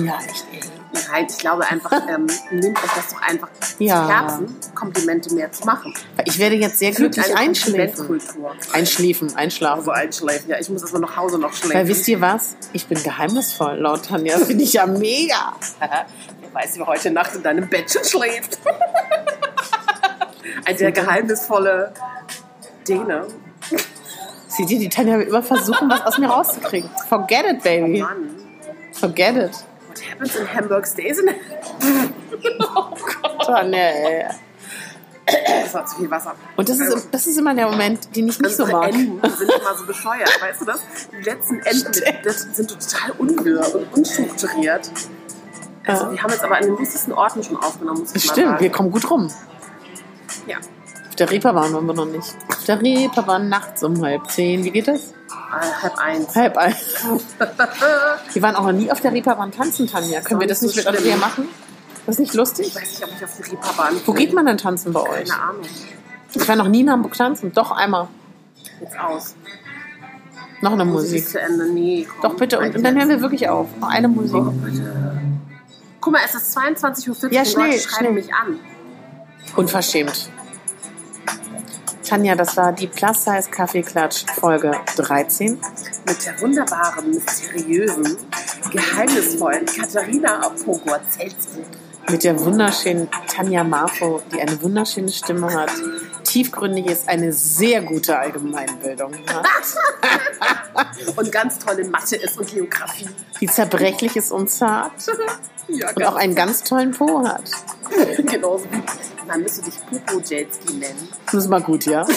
Ja, echt, ey. Nein, ich glaube einfach, ähm, nehmt euch das doch einfach Ja. zu Herzen, Komplimente mehr zu machen. Ich werde jetzt sehr glücklich einschläfen. Einschläfen, einschlafen. Also einschläfen. Ja, ich muss erstmal nach Hause noch schläfen. Weil wisst ihr was? Ich bin geheimnisvoll, laut Tanja. Finde ich ja mega. Wer weiß, wer heute Nacht in deinem Bettchen schläft. Ein der geheimnisvolle Däne. Seht ihr, die Tanja will immer versuchen, was aus mir rauszukriegen. Forget it, Oh baby. Mann. Forget it. What happens in Hamburg stays in Tanja, ey. Das war zu viel Wasser. Und das ist, das ist immer der Moment, den ich nicht so Unsere mag. Enden sind immer so bescheuert, weißt du das? Die letzten Enden das sind total unwirr und unstrukturiert. Also, Ja. wir haben jetzt aber an den lustigsten Orten schon aufgenommen, muss Das ich mal stimmt, sagen. wir kommen gut rum. Ja. Der Reeperbahn waren wir noch nicht. Auf der Reeperbahn nachts um halb zehn. Wie geht das? Halb eins. Halb eins. Wir waren auch noch nie auf der Reeperbahn tanzen, Tanja. Können wir das nicht mit so Andrea schlimm. machen? Das ist nicht lustig? Ich weiß nicht, ob ich auf die Reeperbahn Wo geht man denn tanzen bei euch? Keine Ahnung. Ich war noch nie in Hamburg tanzen. Doch einmal. Jetzt aus. Noch eine Musik Musik. zu Ende. Nee, komm. Doch bitte. Und, und dann hören wir wirklich auf. Noch eine Musik. Oh, bitte. Guck mal, es ist 22.40 Uhr. Ja, schnell, Leute schreiben schnell. mich an. Unverschämt. Tanja, das war die Plus Size Kaffeeklatsch Folge 13. Mit der wunderbaren, mysteriösen, geheimnisvollen Katharina Pogor-Zelzburg. Mit der wunderschönen Tanja Marfo, die eine wunderschöne Stimme hat, tiefgründig ist, eine sehr gute Allgemeinbildung hat, Und ganz toll in Mathe ist und Geografie. die zerbrechlich ist und zart Ja, und auch einen ganz tollen Po hat. Genauso wie, man müsste dich Popo-Jetski nennen. Das ist mal gut, ja?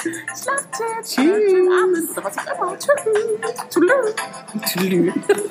Schlafchat. Tschüss. Schönen Abend. Oder was auch immer. Tschüss. Tschüss. Tschüss.